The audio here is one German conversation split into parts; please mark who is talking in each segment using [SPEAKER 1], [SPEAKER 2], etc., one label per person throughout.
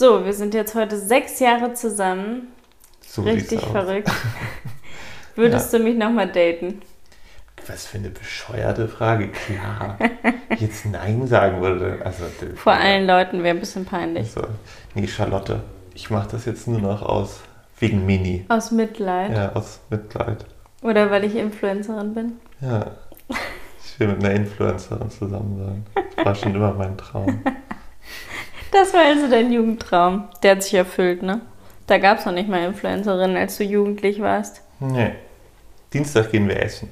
[SPEAKER 1] So, wir sind jetzt heute sechs Jahre zusammen.
[SPEAKER 2] So
[SPEAKER 1] Richtig verrückt. Würdest du mich nochmal daten?
[SPEAKER 2] Was für eine bescheuerte Frage. Klar. Jetzt Nein sagen würde. Also,
[SPEAKER 1] Vor allen Leuten wäre ein bisschen peinlich.
[SPEAKER 2] Also, nee, Charlotte. Ich mache das jetzt nur noch aus. Wegen Mini.
[SPEAKER 1] Aus Mitleid.
[SPEAKER 2] Ja, aus Mitleid.
[SPEAKER 1] Oder weil ich Influencerin bin.
[SPEAKER 2] Ja. Ich will mit einer Influencerin zusammen sein. Das war schon immer mein Traum.
[SPEAKER 1] Das war also dein Jugendtraum. Der hat sich erfüllt, ne? Da gab es noch nicht mal Influencerinnen, als du jugendlich warst.
[SPEAKER 2] Nee. Dienstag gehen wir essen.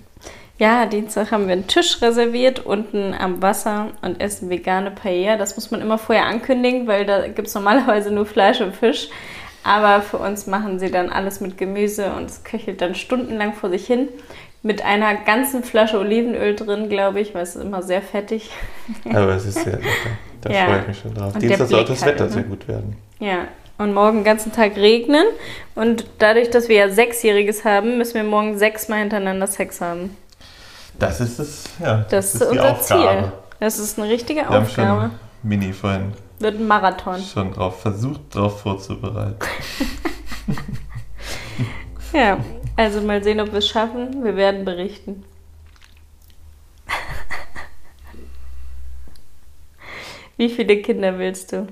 [SPEAKER 1] Ja, Dienstag haben wir einen Tisch reserviert unten am Wasser und essen vegane Paella. Das muss man immer vorher ankündigen, weil da gibt es normalerweise nur Fleisch und Fisch. Aber für uns machen sie dann alles mit Gemüse und es köchelt dann stundenlang vor sich hin. Mit einer ganzen Flasche Olivenöl drin, glaube ich, weil es ist immer sehr fettig.
[SPEAKER 2] Aber es ist sehr lecker. Da
[SPEAKER 1] Ja.
[SPEAKER 2] freue ich mich schon drauf.
[SPEAKER 1] Und
[SPEAKER 2] Dienstag
[SPEAKER 1] der
[SPEAKER 2] soll
[SPEAKER 1] Blick
[SPEAKER 2] das
[SPEAKER 1] halt,
[SPEAKER 2] Wetter
[SPEAKER 1] ne?
[SPEAKER 2] sehr gut werden.
[SPEAKER 1] Ja, und morgen den ganzen Tag regnen. Und dadurch, dass wir ja Sechsjähriges haben, müssen wir morgen sechsmal hintereinander Sex haben.
[SPEAKER 2] Das ist es, ja.
[SPEAKER 1] Das, ist
[SPEAKER 2] die
[SPEAKER 1] unser
[SPEAKER 2] Aufgabe.
[SPEAKER 1] Ziel. Das ist eine richtige
[SPEAKER 2] Wir haben
[SPEAKER 1] Aufgabe.
[SPEAKER 2] schon Mini vorhin
[SPEAKER 1] Wird ein Marathon.
[SPEAKER 2] schon drauf versucht, drauf vorzubereiten.
[SPEAKER 1] Ja, also mal sehen, ob wir es schaffen. Wir werden berichten. Wie viele Kinder willst du?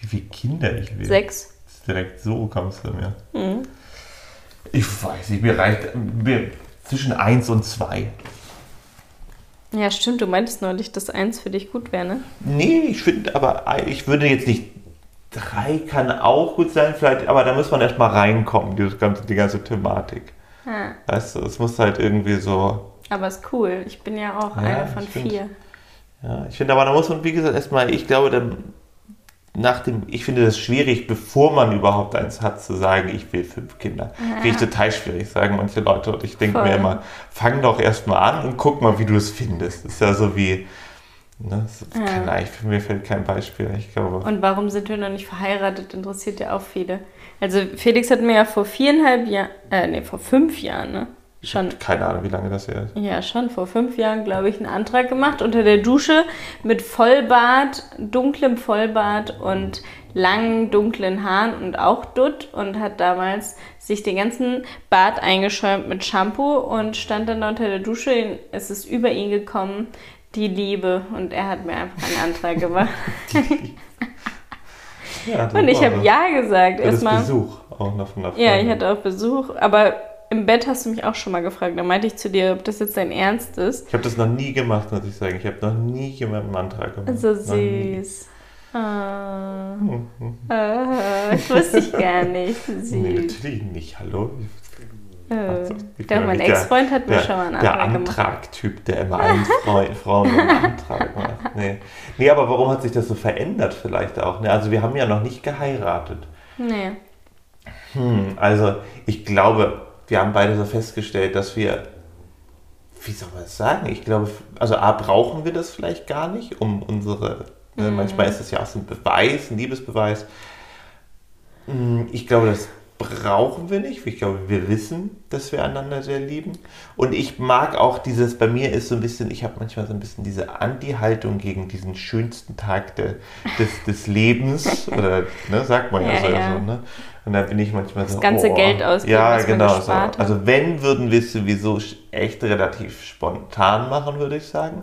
[SPEAKER 2] Wie viele Kinder ich will.
[SPEAKER 1] Sechs?
[SPEAKER 2] Direkt so kommst du mir.
[SPEAKER 1] Mhm.
[SPEAKER 2] Ich weiß nicht, mir reicht mir zwischen 1 und 2.
[SPEAKER 1] Ja, stimmt. Du meintest neulich, dass eins für dich gut wäre, ne?
[SPEAKER 2] Nee, ich finde, aber ich würde jetzt nicht. Drei kann auch gut sein, vielleicht, aber da muss man erstmal reinkommen, die ganze, die ganze Thematik.
[SPEAKER 1] Ja,
[SPEAKER 2] Weißt du, es muss halt irgendwie so.
[SPEAKER 1] aber ist cool. Ich bin ja auch
[SPEAKER 2] Ja,
[SPEAKER 1] eine von vier.
[SPEAKER 2] Ja, ich finde aber, da muss man, wie gesagt, erstmal, ich glaube, dann nach dem, ich finde das schwierig, bevor man überhaupt eins hat, zu sagen, ich will fünf Kinder. Finde ich total schwierig, sagen manche Leute. Und ich denke mir immer, fang doch erstmal an und guck mal, wie du es findest. Das ist ja so wie, ne,
[SPEAKER 1] Ja.
[SPEAKER 2] kann eigentlich, mir fällt kein Beispiel. Ich glaube,
[SPEAKER 1] Und warum sind wir noch nicht verheiratet, interessiert ja auch viele. Also Felix hat mir ja vor viereinhalb Jahren, äh, nee, vor fünf Jahren, ne? Schon,
[SPEAKER 2] keine Ahnung, wie lange das her ist.
[SPEAKER 1] ja, schon vor fünf Jahren, glaube ich, einen Antrag gemacht unter der Dusche mit Vollbart, dunklem Vollbart und langen, dunklen Haaren und auch Dutt und hat damals sich den ganzen Bart eingeschäumt mit Shampoo und stand dann da unter der Dusche. Es ist über ihn gekommen, die Liebe. Und er hat mir einfach einen Antrag gemacht.
[SPEAKER 2] Ja,
[SPEAKER 1] Und ich habe. Ja gesagt. Erstmal.
[SPEAKER 2] Besuch auch noch von der
[SPEAKER 1] Ja, ich
[SPEAKER 2] Freundin.
[SPEAKER 1] hatte auch Besuch, aber im Bett hast du mich auch schon mal gefragt. Da meinte ich zu dir, ob das jetzt dein Ernst ist.
[SPEAKER 2] Ich habe das noch nie gemacht, muss ich sagen. Ich habe noch nie jemandem einen Antrag gemacht.
[SPEAKER 1] So süß. Ah,
[SPEAKER 2] Hm, hm.
[SPEAKER 1] ah, das wusste ich gar nicht. Süß.
[SPEAKER 2] Nee, natürlich nicht. Hallo? Also, ich
[SPEAKER 1] Doch, mein Ex-Freund hat mir
[SPEAKER 2] der,
[SPEAKER 1] schon mal einen
[SPEAKER 2] der
[SPEAKER 1] Antrag gemacht.
[SPEAKER 2] Antragtyp, der immer allen Freu Frauen einen Antrag macht. Nee. nee, aber warum hat sich das so verändert vielleicht auch? Ne? Also wir haben ja noch nicht geheiratet.
[SPEAKER 1] Nee.
[SPEAKER 2] Hm, also ich glaube, wir haben beide so festgestellt, dass wir, wie soll man das sagen? Ich glaube, also A, brauchen wir das vielleicht gar nicht, um unsere, ne,
[SPEAKER 1] Mhm.
[SPEAKER 2] manchmal ist es ja auch so ein Beweis, ein Liebesbeweis. Hm, Ich glaube, das brauchen wir nicht. Ich glaube, wir wissen, dass wir einander sehr lieben. Und ich mag auch dieses, bei mir ist so ein bisschen, ich habe manchmal so ein bisschen diese Anti-Haltung gegen diesen schönsten Tag de, des, des Lebens. Oder, ne, sagt man ja,
[SPEAKER 1] Ja,
[SPEAKER 2] so.
[SPEAKER 1] ja.
[SPEAKER 2] so ne? Und da bin ich manchmal so.
[SPEAKER 1] Das ganze
[SPEAKER 2] oh,
[SPEAKER 1] Geld ausgeben,
[SPEAKER 2] Ja, genau. So. Also, wenn, würden wir es sowieso echt relativ spontan machen, würde ich sagen.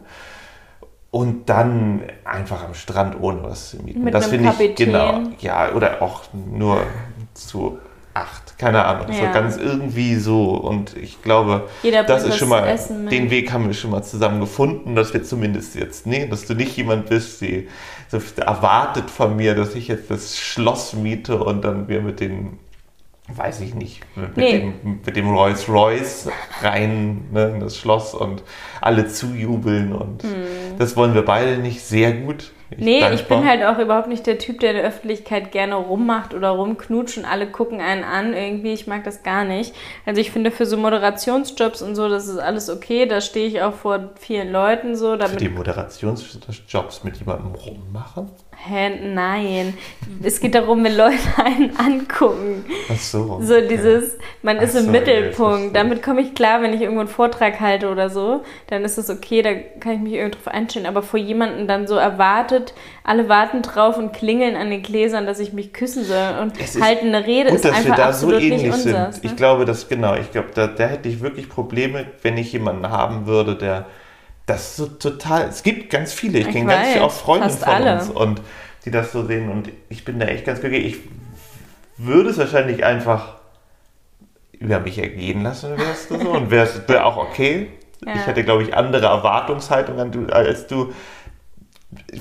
[SPEAKER 2] Und dann einfach am Strand ohne was zu mieten.
[SPEAKER 1] Mit
[SPEAKER 2] das finde ich genau. Ja, oder auch nur zu acht. Keine Ahnung. So
[SPEAKER 1] Ja.
[SPEAKER 2] ganz irgendwie so. Und ich glaube,
[SPEAKER 1] Jeder
[SPEAKER 2] das ist schon mal, den Weg haben wir schon mal zusammen gefunden, dass wir zumindest jetzt, nee, dass du nicht jemand bist, die so erwartet von mir, dass ich jetzt das Schloss miete und dann wir mit den, weiß ich nicht, mit,
[SPEAKER 1] Nee.
[SPEAKER 2] dem, mit dem Rolls Royce rein ne, in das Schloss und alle zujubeln und das wollen wir beide nicht sehr gut. Ich.
[SPEAKER 1] Nee, ich
[SPEAKER 2] dankbar.
[SPEAKER 1] bin halt auch überhaupt nicht der Typ, der in der Öffentlichkeit gerne rummacht oder rumknutscht und alle gucken einen an. Irgendwie, ich mag das gar nicht. Also ich finde für so Moderationsjobs und so, das ist alles okay. Da stehe ich auch vor vielen Leuten so.
[SPEAKER 2] Für
[SPEAKER 1] Damit,
[SPEAKER 2] die Moderationsjobs mit jemandem rummachen?
[SPEAKER 1] Hä, nein. es geht darum, wenn Leute einen angucken.
[SPEAKER 2] Ach so.
[SPEAKER 1] So dieses, man
[SPEAKER 2] Ach
[SPEAKER 1] ist im
[SPEAKER 2] so, ja, ich
[SPEAKER 1] Mittelpunkt.
[SPEAKER 2] verstehe.
[SPEAKER 1] Damit komme ich klar, wenn ich irgendwo einen Vortrag halte oder so. Dann ist es okay, da kann ich mich irgendwie drauf einstellen. Aber vor jemanden dann so erwartet, alle warten drauf und klingeln an den Gläsern, dass ich mich küssen soll und
[SPEAKER 2] Es
[SPEAKER 1] halten eine Rede,
[SPEAKER 2] Gut,
[SPEAKER 1] ist
[SPEAKER 2] dass wir
[SPEAKER 1] einfach
[SPEAKER 2] da so
[SPEAKER 1] absolut nicht
[SPEAKER 2] ähnlich sind.
[SPEAKER 1] unseres.
[SPEAKER 2] Ich
[SPEAKER 1] Ne?
[SPEAKER 2] glaube, dass genau, ich glaube, da, da hätte ich wirklich Probleme, wenn ich jemanden haben würde, der das so total. Es gibt ganz viele, ich
[SPEAKER 1] Ich
[SPEAKER 2] kenne ganz viele auch Freunde von
[SPEAKER 1] alle.
[SPEAKER 2] uns und die das so sehen und ich bin da echt ganz glücklich. Ich würde es wahrscheinlich einfach über mich ergehen lassen, wärst du so und wäre wär auch okay.
[SPEAKER 1] Ja.
[SPEAKER 2] Ich hätte, glaube ich, andere Erwartungshaltungen an du- als du.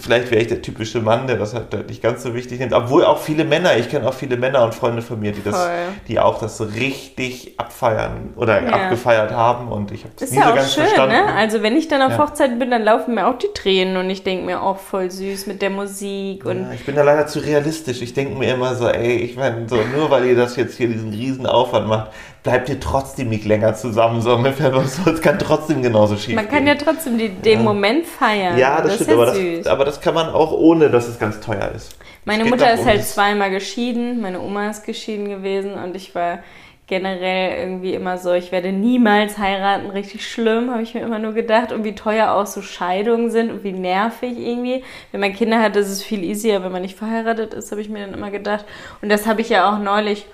[SPEAKER 2] Vielleicht wäre ich der typische Mann, der das halt nicht ganz so wichtig nimmt. Obwohl auch viele Männer, ich kenne auch viele Männer und Freunde von mir, die das,
[SPEAKER 1] Voll.
[SPEAKER 2] die auch das so richtig abfeiern oder
[SPEAKER 1] Ja.
[SPEAKER 2] abgefeiert haben und ich habe das
[SPEAKER 1] Ist
[SPEAKER 2] nie
[SPEAKER 1] ja
[SPEAKER 2] so
[SPEAKER 1] auch
[SPEAKER 2] ganz
[SPEAKER 1] schön,
[SPEAKER 2] verstanden.
[SPEAKER 1] ne? Also wenn ich dann auf
[SPEAKER 2] Ja.
[SPEAKER 1] Hochzeit bin, dann laufen mir auch die Tränen und ich denke mir auch voll süß mit der Musik und
[SPEAKER 2] Ja, ich bin da leider zu realistisch. Ich denke mir immer so, ey, ich meine, so, nur weil ihr das jetzt hier diesen riesen Aufwand macht, bleibt ihr trotzdem nicht länger zusammen, so ungefähr. So, es kann trotzdem genauso schief
[SPEAKER 1] man kann
[SPEAKER 2] gehen.
[SPEAKER 1] ja trotzdem die, den
[SPEAKER 2] Ja.
[SPEAKER 1] Moment feiern.
[SPEAKER 2] Ja, das,
[SPEAKER 1] ist
[SPEAKER 2] stimmt, aber
[SPEAKER 1] süß.
[SPEAKER 2] das, aber das kann man auch ohne, dass es ganz teuer ist.
[SPEAKER 1] Meine Mutter ist halt zweimal geschieden, meine Oma ist geschieden gewesen und ich war generell irgendwie immer so, ich werde niemals heiraten, richtig schlimm, habe ich mir immer nur gedacht. Und wie teuer auch so Scheidungen sind und wie nervig irgendwie. Wenn man Kinder hat, ist es viel easier, wenn man nicht verheiratet ist, habe ich mir dann immer gedacht. Und das habe ich ja auch neulich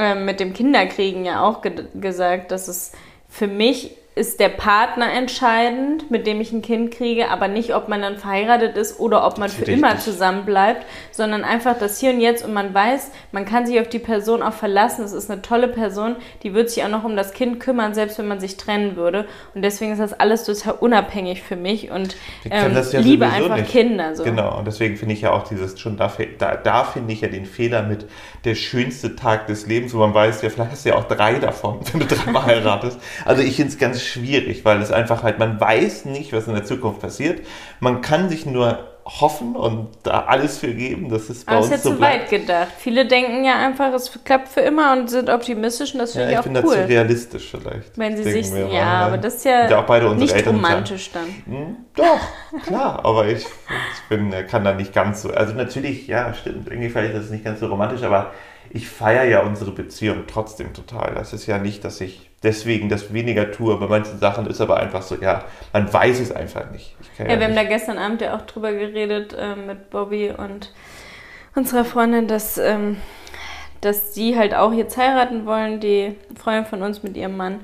[SPEAKER 1] ähm, mit dem Kinderkriegen ja auch ge gesagt, dass es für mich ist der Partner entscheidend, mit dem ich ein Kind kriege, aber nicht, ob man dann verheiratet ist oder ob man für
[SPEAKER 2] ist
[SPEAKER 1] immer
[SPEAKER 2] richtig.
[SPEAKER 1] zusammen bleibt, sondern einfach das Hier und Jetzt und man weiß, man kann sich auf die Person auch verlassen. Es ist eine tolle Person, die wird sich auch noch um das Kind kümmern, selbst wenn man sich trennen würde. Und deswegen ist das alles total unabhängig für mich und ähm,
[SPEAKER 2] ja
[SPEAKER 1] liebe einfach
[SPEAKER 2] nicht.
[SPEAKER 1] Kinder. So.
[SPEAKER 2] Genau, und deswegen finde ich ja auch dieses schon da, da, da finde ich ja den Fehler mit der schönste Tag des Lebens, wo man weiß, ja, vielleicht hast du ja auch drei davon, wenn du dreimal heiratest. Also ich finde es ganz schwierig, weil es einfach halt, man weiß nicht, was in der Zukunft passiert. Man kann sich nur hoffen und da alles für geben, dass es bei
[SPEAKER 1] Aber ist
[SPEAKER 2] uns
[SPEAKER 1] ja
[SPEAKER 2] so
[SPEAKER 1] zu
[SPEAKER 2] bleibt.
[SPEAKER 1] weit gedacht. Viele denken ja einfach, es klappt für immer und sind optimistisch und das finde
[SPEAKER 2] Ja, ich
[SPEAKER 1] ich
[SPEAKER 2] bin
[SPEAKER 1] auch
[SPEAKER 2] da zu
[SPEAKER 1] cool.
[SPEAKER 2] realistisch vielleicht.
[SPEAKER 1] Wenn sie sich, ja,
[SPEAKER 2] mal.
[SPEAKER 1] aber das ist ja,
[SPEAKER 2] Sind auch beide unsere
[SPEAKER 1] nicht
[SPEAKER 2] Eltern ja-
[SPEAKER 1] romantisch dann.
[SPEAKER 2] Hm, Doch, klar, aber ich, ich bin, kann da nicht ganz so. Also natürlich, ja, stimmt, irgendwie vielleicht ist es nicht ganz so romantisch, aber ich feiere ja unsere Beziehung trotzdem total. Das ist ja nicht, dass ich deswegen das weniger tue. Bei manchen Sachen ist aber einfach so, ja, man weiß es einfach nicht. Ich kann
[SPEAKER 1] Ja, wir haben da
[SPEAKER 2] nicht.
[SPEAKER 1] gestern Abend ja auch drüber geredet äh, mit Bobby und unserer Freundin, dass, ähm, dass sie halt auch jetzt heiraten wollen, die Freundin von uns mit ihrem Mann.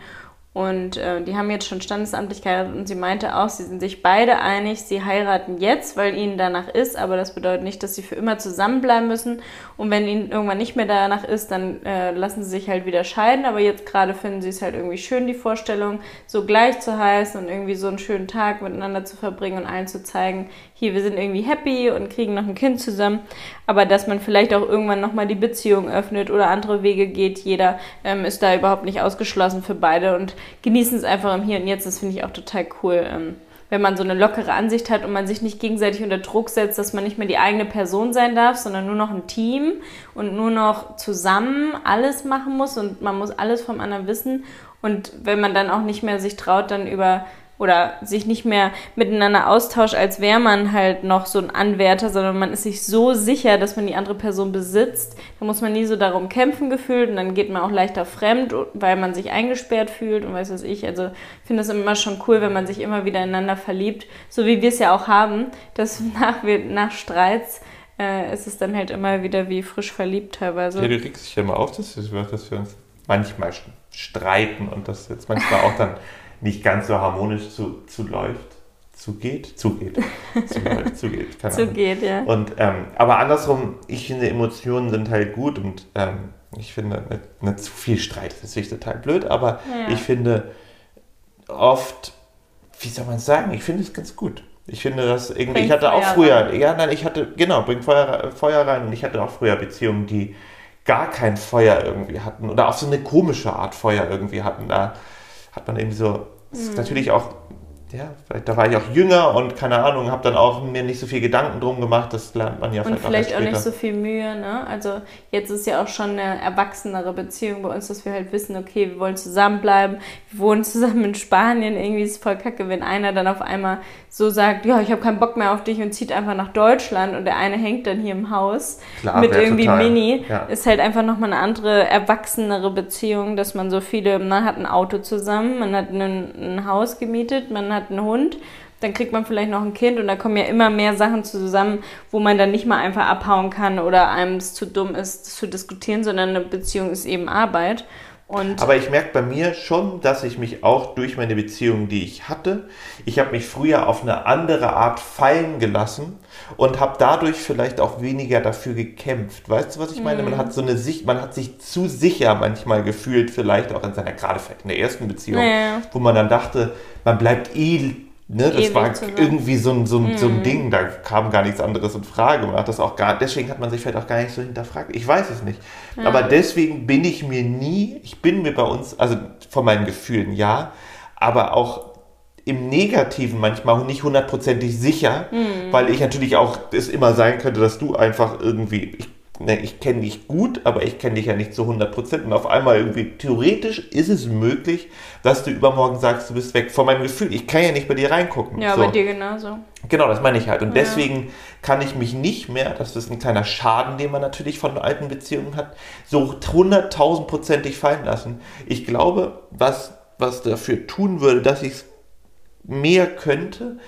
[SPEAKER 1] Und äh, die haben jetzt schon standesamtlich geheiratet und sie meinte auch, sie sind sich beide einig, sie heiraten jetzt, weil ihnen danach ist, aber das bedeutet nicht, dass sie für immer zusammenbleiben müssen. Und wenn ihnen irgendwann nicht mehr danach ist, dann äh, lassen sie sich halt wieder scheiden. Aber jetzt gerade finden sie es halt irgendwie schön, die Vorstellung, so gleich zu heißen und irgendwie so einen schönen Tag miteinander zu verbringen und allen zu zeigen, hier, wir sind irgendwie happy und kriegen noch ein Kind zusammen. Aber dass man vielleicht auch irgendwann nochmal die Beziehung öffnet oder andere Wege geht, jeder ähm, ist da überhaupt nicht ausgeschlossen für beide und genießen es einfach im Hier und Jetzt. Das finde ich auch total cool. Ähm, wenn man so eine lockere Ansicht hat und man sich nicht gegenseitig unter Druck setzt, dass man nicht mehr die eigene Person sein darf, sondern nur noch ein Team und nur noch zusammen alles machen muss und man muss alles vom anderen wissen. Und wenn man dann auch nicht mehr sich traut, dann über oder sich nicht mehr miteinander austauscht, als wäre man halt noch so ein Anwärter, sondern man ist sich so sicher, dass man die andere Person besitzt. Da muss man nie so darum kämpfen gefühlt und dann geht man auch leichter fremd, weil man sich eingesperrt fühlt und weiß was ich. Also ich finde es immer schon cool, wenn man sich immer wieder ineinander verliebt, so wie wir es ja auch haben, dass nach, nach Streits äh, ist es dann halt immer wieder wie frisch verliebt teilweise.
[SPEAKER 2] Ja, du regst dich ja immer auf, dass, wir- dass wir uns manchmal streiten und das jetzt manchmal auch dann nicht ganz so harmonisch zu, zuläuft. Zugeht? Zugeht. Zuläuft, zugeht. Keine
[SPEAKER 1] So
[SPEAKER 2] Ahnung.
[SPEAKER 1] geht, ja.
[SPEAKER 2] Und, ähm, aber andersrum, ich finde, Emotionen sind halt gut und ähm, ich finde, nicht, nicht zu viel Streit ist natürlich total blöd, aber
[SPEAKER 1] Ja.
[SPEAKER 2] ich finde oft, wie soll man es sagen, ich finde es ganz gut. Ich finde das irgendwie,
[SPEAKER 1] Bringt
[SPEAKER 2] ich hatte auch
[SPEAKER 1] Feuer
[SPEAKER 2] früher, ja, nein, ich hatte, genau, bringt Feuer, Feuer rein und ich hatte auch früher Beziehungen, die gar kein Feuer irgendwie hatten oder auf so eine komische Art Feuer irgendwie hatten. Da hat man irgendwie so,
[SPEAKER 1] Mhm.
[SPEAKER 2] ist natürlich auch ja, vielleicht da war ich auch jünger und keine Ahnung, habe dann auch mir nicht so viel Gedanken drum gemacht. Das lernt man ja
[SPEAKER 1] Und
[SPEAKER 2] vielleicht,
[SPEAKER 1] vielleicht
[SPEAKER 2] auch,
[SPEAKER 1] auch nicht so viel Mühe, ne? Also jetzt ist ja auch schon eine erwachsenere Beziehung bei uns, dass wir halt wissen, okay, wir wollen zusammenbleiben, wir wohnen zusammen in Spanien, irgendwie ist es voll kacke, wenn einer dann auf einmal so sagt, ja, ich habe keinen Bock mehr auf dich und zieht einfach nach Deutschland und der eine hängt dann hier im Haus
[SPEAKER 2] Klar,
[SPEAKER 1] mit irgendwie
[SPEAKER 2] total,
[SPEAKER 1] Mini,
[SPEAKER 2] ja.
[SPEAKER 1] ist halt einfach nochmal eine andere, erwachsenere Beziehung, dass man so viele, man hat ein Auto zusammen, man hat ein, ein Haus gemietet, man hat einen Hund, dann kriegt man vielleicht noch ein Kind und da kommen ja immer mehr Sachen zusammen, wo man dann nicht mal einfach abhauen kann oder einem es zu dumm ist, zu diskutieren, sondern eine Beziehung ist eben Arbeit. Und
[SPEAKER 2] Aber ich merke bei mir schon, dass ich mich auch durch meine Beziehung, die ich hatte, ich habe mich früher auf eine andere Art fallen gelassen und habe dadurch vielleicht auch weniger dafür gekämpft. Weißt du, was ich meine?
[SPEAKER 1] Mhm.
[SPEAKER 2] Man hat so eine Sicht, man hat sich zu sicher manchmal gefühlt, vielleicht auch in seiner, gerade vielleicht in der ersten Beziehung,
[SPEAKER 1] Ja.
[SPEAKER 2] wo man dann dachte, man bleibt eh, ne, das war
[SPEAKER 1] zusammen.
[SPEAKER 2] irgendwie so ein, so, ein, so
[SPEAKER 1] Mhm.
[SPEAKER 2] ein Ding, da kam gar nichts anderes in Frage. Man hat das auch gar, deswegen hat man sich vielleicht auch gar nicht so hinterfragt. Ich weiß es nicht. Aber deswegen bin ich mir nie, ich bin mir bei uns, also von meinen Gefühlen ja, aber auch im Negativen manchmal nicht hundertprozentig sicher,
[SPEAKER 1] Mhm.
[SPEAKER 2] weil ich natürlich auch es immer sein könnte, dass du einfach irgendwie, ich, ne, ich kenne dich gut, aber ich kenne dich ja nicht zu 100 Prozent und auf einmal irgendwie, theoretisch ist es möglich, dass du übermorgen sagst, du bist weg von meinem Gefühl. Ich kann ja nicht bei dir reingucken.
[SPEAKER 1] ja,
[SPEAKER 2] So.
[SPEAKER 1] bei dir genauso.
[SPEAKER 2] Genau, das meine ich halt. Und
[SPEAKER 1] Ja.
[SPEAKER 2] deswegen kann ich mich nicht mehr, das ist ein kleiner Schaden, den man natürlich von alten Beziehungen hat, so hunderttausendprozentig fallen lassen. Ich glaube, was, was dafür tun würde, dass ich es mehr könnte,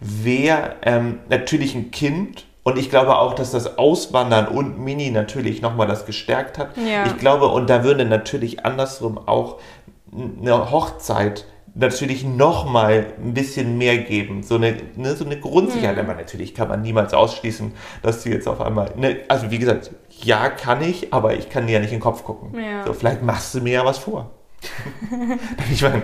[SPEAKER 2] wäre ähm, natürlich ein Kind. Und ich glaube auch, dass das Auswandern und Mini natürlich nochmal das gestärkt hat.
[SPEAKER 1] Ja.
[SPEAKER 2] Ich glaube, und da würde natürlich andersrum auch eine Hochzeit natürlich nochmal ein bisschen mehr geben. So eine, ne, so eine Grundsicherheit.
[SPEAKER 1] Mhm.
[SPEAKER 2] Aber natürlich kann man niemals ausschließen, dass du jetzt auf einmal. Ne, also wie gesagt, ja kann ich, aber ich kann dir ja nicht in den Kopf gucken.
[SPEAKER 1] Ja.
[SPEAKER 2] So, vielleicht machst du mir ja was vor. ich meine,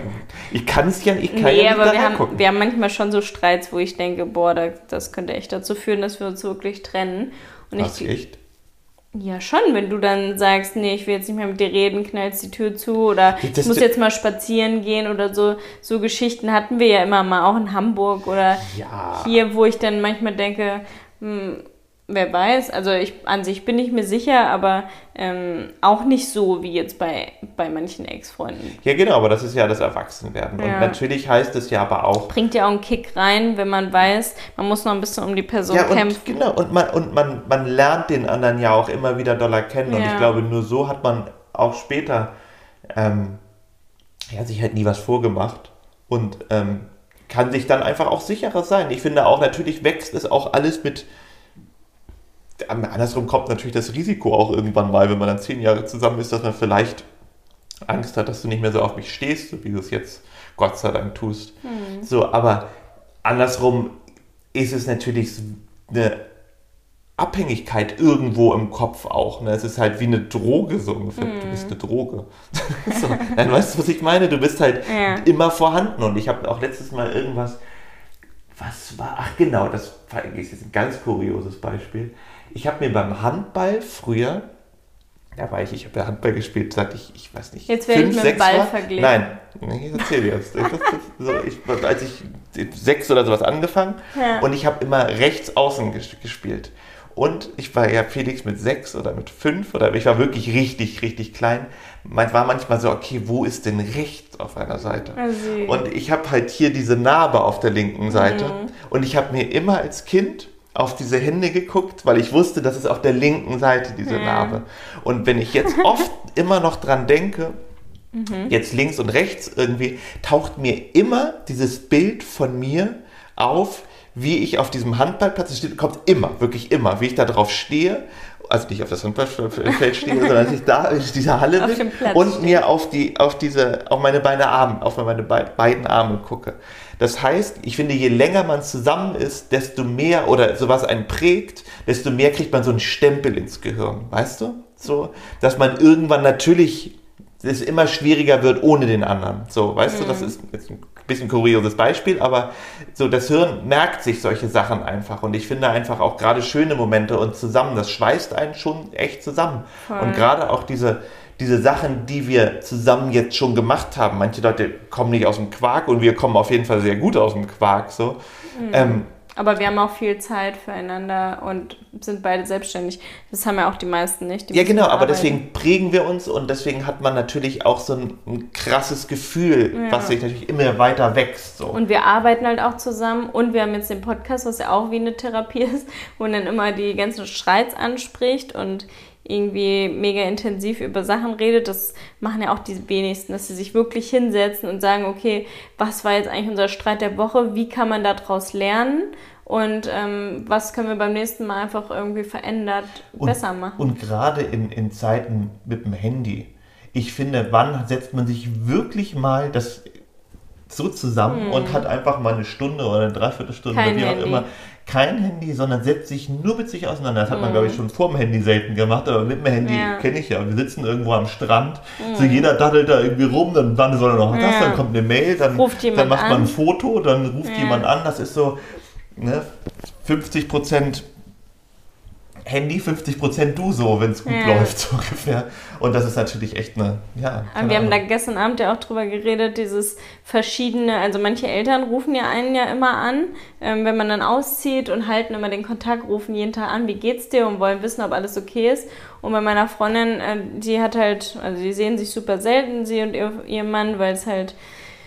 [SPEAKER 2] ich kann es ja, ich kann
[SPEAKER 1] Nee,
[SPEAKER 2] ja nicht
[SPEAKER 1] aber wir haben, wir haben manchmal schon so Streits, wo ich denke, boah, da, das könnte echt dazu führen, dass wir uns wirklich trennen. Und
[SPEAKER 2] Was,
[SPEAKER 1] ich,
[SPEAKER 2] echt?
[SPEAKER 1] Ja, schon, wenn du dann sagst, nee, ich will jetzt nicht mehr mit dir reden, knallst die Tür zu oder ich
[SPEAKER 2] Das-
[SPEAKER 1] muss jetzt mal spazieren gehen oder so. So Geschichten hatten wir ja immer mal, auch in Hamburg oder
[SPEAKER 2] Ja.
[SPEAKER 1] hier, wo ich dann manchmal denke, hm, wer weiß, also ich an sich bin ich mir sicher, aber ähm, auch nicht so wie jetzt bei, bei manchen Ex-Freunden.
[SPEAKER 2] Ja, genau, aber das ist ja das Erwachsenwerden. Und
[SPEAKER 1] Ja.
[SPEAKER 2] natürlich heißt es ja aber auch,
[SPEAKER 1] Bringt ja auch einen Kick rein, wenn man weiß, man muss noch ein bisschen um die Person
[SPEAKER 2] ja, und,
[SPEAKER 1] kämpfen.
[SPEAKER 2] genau, und, man, und man, man lernt den anderen ja auch immer wieder doller kennen. Und
[SPEAKER 1] Ja.
[SPEAKER 2] ich glaube, nur so hat man auch später ähm, ja, sich halt nie was vorgemacht und ähm, kann sich dann einfach auch sicherer sein. Ich finde auch, natürlich wächst es auch alles mit. Andersrum kommt natürlich das Risiko auch irgendwann mal, wenn man dann zehn Jahre zusammen ist, dass man vielleicht Angst hat, dass du nicht mehr so auf mich stehst, so wie du es jetzt Gott sei Dank tust. So, aber andersrum ist es natürlich eine Abhängigkeit irgendwo im Kopf auch. Ne? Es ist halt wie eine Droge so ungefähr. Du bist eine Droge. so. Nein, weißt du, was ich meine? Du bist halt
[SPEAKER 1] Ja.
[SPEAKER 2] immer vorhanden. Und ich habe auch letztes Mal irgendwas, was war, ach genau, das war eigentlich jetzt ein ganz kurioses Beispiel. Ich habe mir beim Handball früher, da war ich, ich habe ja Handball gespielt, seit ich, ich weiß nicht,
[SPEAKER 1] Jetzt werde ich mit dem
[SPEAKER 2] sechs
[SPEAKER 1] Ball
[SPEAKER 2] war.
[SPEAKER 1] verglichen.
[SPEAKER 2] Nein, ich erzähl jetzt. So, ich, als ich sechs oder sowas angefangen
[SPEAKER 1] Ja.
[SPEAKER 2] und ich habe immer rechts außen ges gespielt. Und ich war ja Felix mit sechs oder mit fünf oder ich war wirklich richtig, richtig klein. Man war manchmal so, okay, wo ist denn rechts auf einer Seite?
[SPEAKER 1] Also,
[SPEAKER 2] Und ich habe halt hier diese Narbe auf der linken Seite.
[SPEAKER 1] Mhm.
[SPEAKER 2] Und ich habe mir immer als Kind auf diese Hände geguckt, weil ich wusste, das ist auf der linken Seite diese
[SPEAKER 1] Ja.
[SPEAKER 2] Narbe. Und wenn ich jetzt oft immer noch dran denke,
[SPEAKER 1] Mhm.
[SPEAKER 2] jetzt links und rechts irgendwie, taucht mir immer dieses Bild von mir auf, wie ich auf diesem Handballplatz stehe, kommt immer, wirklich immer, wie ich da drauf stehe, also nicht auf das Handballfeld stehe, sondern dass ich da in dieser Halle bin und
[SPEAKER 1] stehe.
[SPEAKER 2] mir auf die, auf diese, auf meine beiden Arme, auf meine be beiden Arme gucke. Das heißt, ich finde, je länger man zusammen ist, desto mehr oder sowas einen prägt, desto mehr kriegt man so einen Stempel ins Gehirn, weißt du? So, dass man irgendwann natürlich es immer schwieriger wird ohne den anderen. So, weißt du, das ist jetzt ein bisschen kurioses Beispiel, aber so das Hirn merkt sich solche Sachen einfach und ich finde einfach auch gerade schöne Momente und zusammen, das schweißt einen schon echt zusammen.
[SPEAKER 1] Voll.
[SPEAKER 2] Und gerade auch diese, diese Sachen, die wir zusammen jetzt schon gemacht haben, manche Leute kommen nicht aus dem Quark und wir kommen auf jeden Fall sehr gut aus dem Quark, so.
[SPEAKER 1] Mhm.
[SPEAKER 2] Ähm,
[SPEAKER 1] Aber wir haben auch viel Zeit füreinander und sind beide selbstständig. Das haben ja auch die meisten nicht. Die
[SPEAKER 2] ja, genau, aber
[SPEAKER 1] arbeiten.
[SPEAKER 2] deswegen prägen wir uns und deswegen hat man natürlich auch so ein, ein krasses Gefühl,
[SPEAKER 1] Ja.
[SPEAKER 2] was sich natürlich immer weiter wächst, so.
[SPEAKER 1] Und wir arbeiten halt auch zusammen und wir haben jetzt den Podcast, was ja auch wie eine Therapie ist, wo man dann immer die ganzen Streits anspricht und irgendwie mega intensiv über Sachen redet. Das machen ja auch die wenigsten, dass sie sich wirklich hinsetzen und sagen, okay, was war jetzt eigentlich unser Streit der Woche? Wie kann man daraus lernen? Und ähm, was können wir beim nächsten Mal einfach irgendwie verändert
[SPEAKER 2] und,
[SPEAKER 1] besser machen?
[SPEAKER 2] Und gerade in, in Zeiten mit dem Handy, ich finde, wann setzt man sich wirklich mal das so zusammen und hat einfach mal eine Stunde oder eine Dreiviertelstunde
[SPEAKER 1] Hm. Kein
[SPEAKER 2] oder wie auch
[SPEAKER 1] Handy.
[SPEAKER 2] immer kein Handy, sondern setzt sich nur mit sich auseinander. Das hat man,
[SPEAKER 1] Mhm.
[SPEAKER 2] glaube ich, schon vor dem Handy selten gemacht, aber mit dem Handy
[SPEAKER 1] Ja.
[SPEAKER 2] kenne ich ja. Wir sitzen irgendwo am Strand, so jeder daddelt da irgendwie rum, dann wann soll er noch das,
[SPEAKER 1] Ja.
[SPEAKER 2] dann kommt eine Mail, dann, dann macht man
[SPEAKER 1] an.
[SPEAKER 2] ein Foto, dann ruft
[SPEAKER 1] Ja.
[SPEAKER 2] jemand an. Das ist so ne, 50 Prozent Handy, 50% du so, wenn es gut
[SPEAKER 1] Ja.
[SPEAKER 2] läuft, so ungefähr. Und das ist natürlich echt eine, ja.
[SPEAKER 1] Aber wir haben da
[SPEAKER 2] Ahnung.
[SPEAKER 1] gestern Abend ja auch drüber geredet, dieses verschiedene, also manche Eltern rufen ja einen ja immer an, ähm, wenn man dann auszieht und halten immer den Kontakt, rufen jeden Tag an, wie geht's dir und wollen wissen, ob alles okay ist. Und bei meiner Freundin, äh, die hat halt, also die sehen sich super selten, sie und ihr, ihr Mann, weil es halt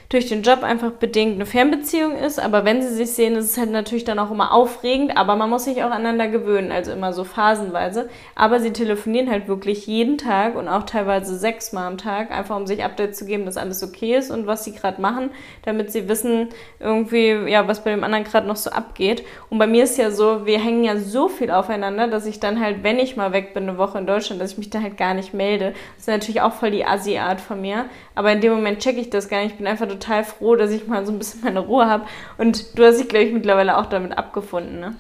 [SPEAKER 1] durch den Job einfach bedingt eine Fernbeziehung ist, aber wenn sie sich sehen, ist es halt natürlich dann auch immer aufregend, aber man muss sich auch aneinander gewöhnen, also immer so phasenweise. Aber sie telefonieren halt wirklich jeden Tag und auch teilweise sechsmal am Tag, einfach um sich Updates zu geben, dass alles okay ist und was sie gerade machen, damit sie wissen irgendwie, ja, was bei dem anderen gerade noch so abgeht. Und bei mir ist ja so, wir hängen ja so viel aufeinander, dass ich dann halt, wenn ich mal weg bin, eine Woche in Deutschland, dass ich mich dann halt gar nicht melde. Das ist natürlich auch voll die Assi-Art von mir, aber in dem Moment checke ich das gar nicht. Ich bin einfach total froh, dass ich mal so ein bisschen meine Ruhe habe. Und du hast dich, glaube ich, mittlerweile auch damit abgefunden, ne?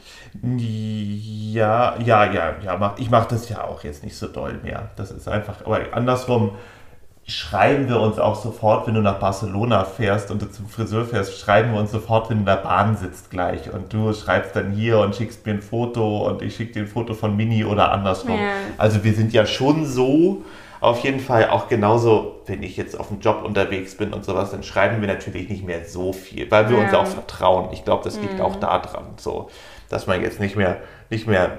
[SPEAKER 2] Ja, ja, ja, ja. mach- Ich mache das ja auch jetzt nicht so doll mehr. Das ist einfach, aber andersrum schreiben wir uns auch sofort, wenn du nach Barcelona fährst und du zum Friseur fährst, schreiben wir uns sofort, wenn du in der Bahn sitzt gleich. Und du schreibst dann hier und schickst mir ein Foto und ich schicke dir ein Foto von Mini oder andersrum.
[SPEAKER 1] Ja.
[SPEAKER 2] Also wir sind ja schon so, auf jeden Fall auch genauso, wenn ich jetzt auf dem Job unterwegs bin und sowas, dann schreiben wir natürlich nicht mehr so viel, weil wir uns
[SPEAKER 1] Ja.
[SPEAKER 2] auch vertrauen. Ich glaube, das liegt auch daran, so, dass man jetzt nicht mehr, nicht mehr,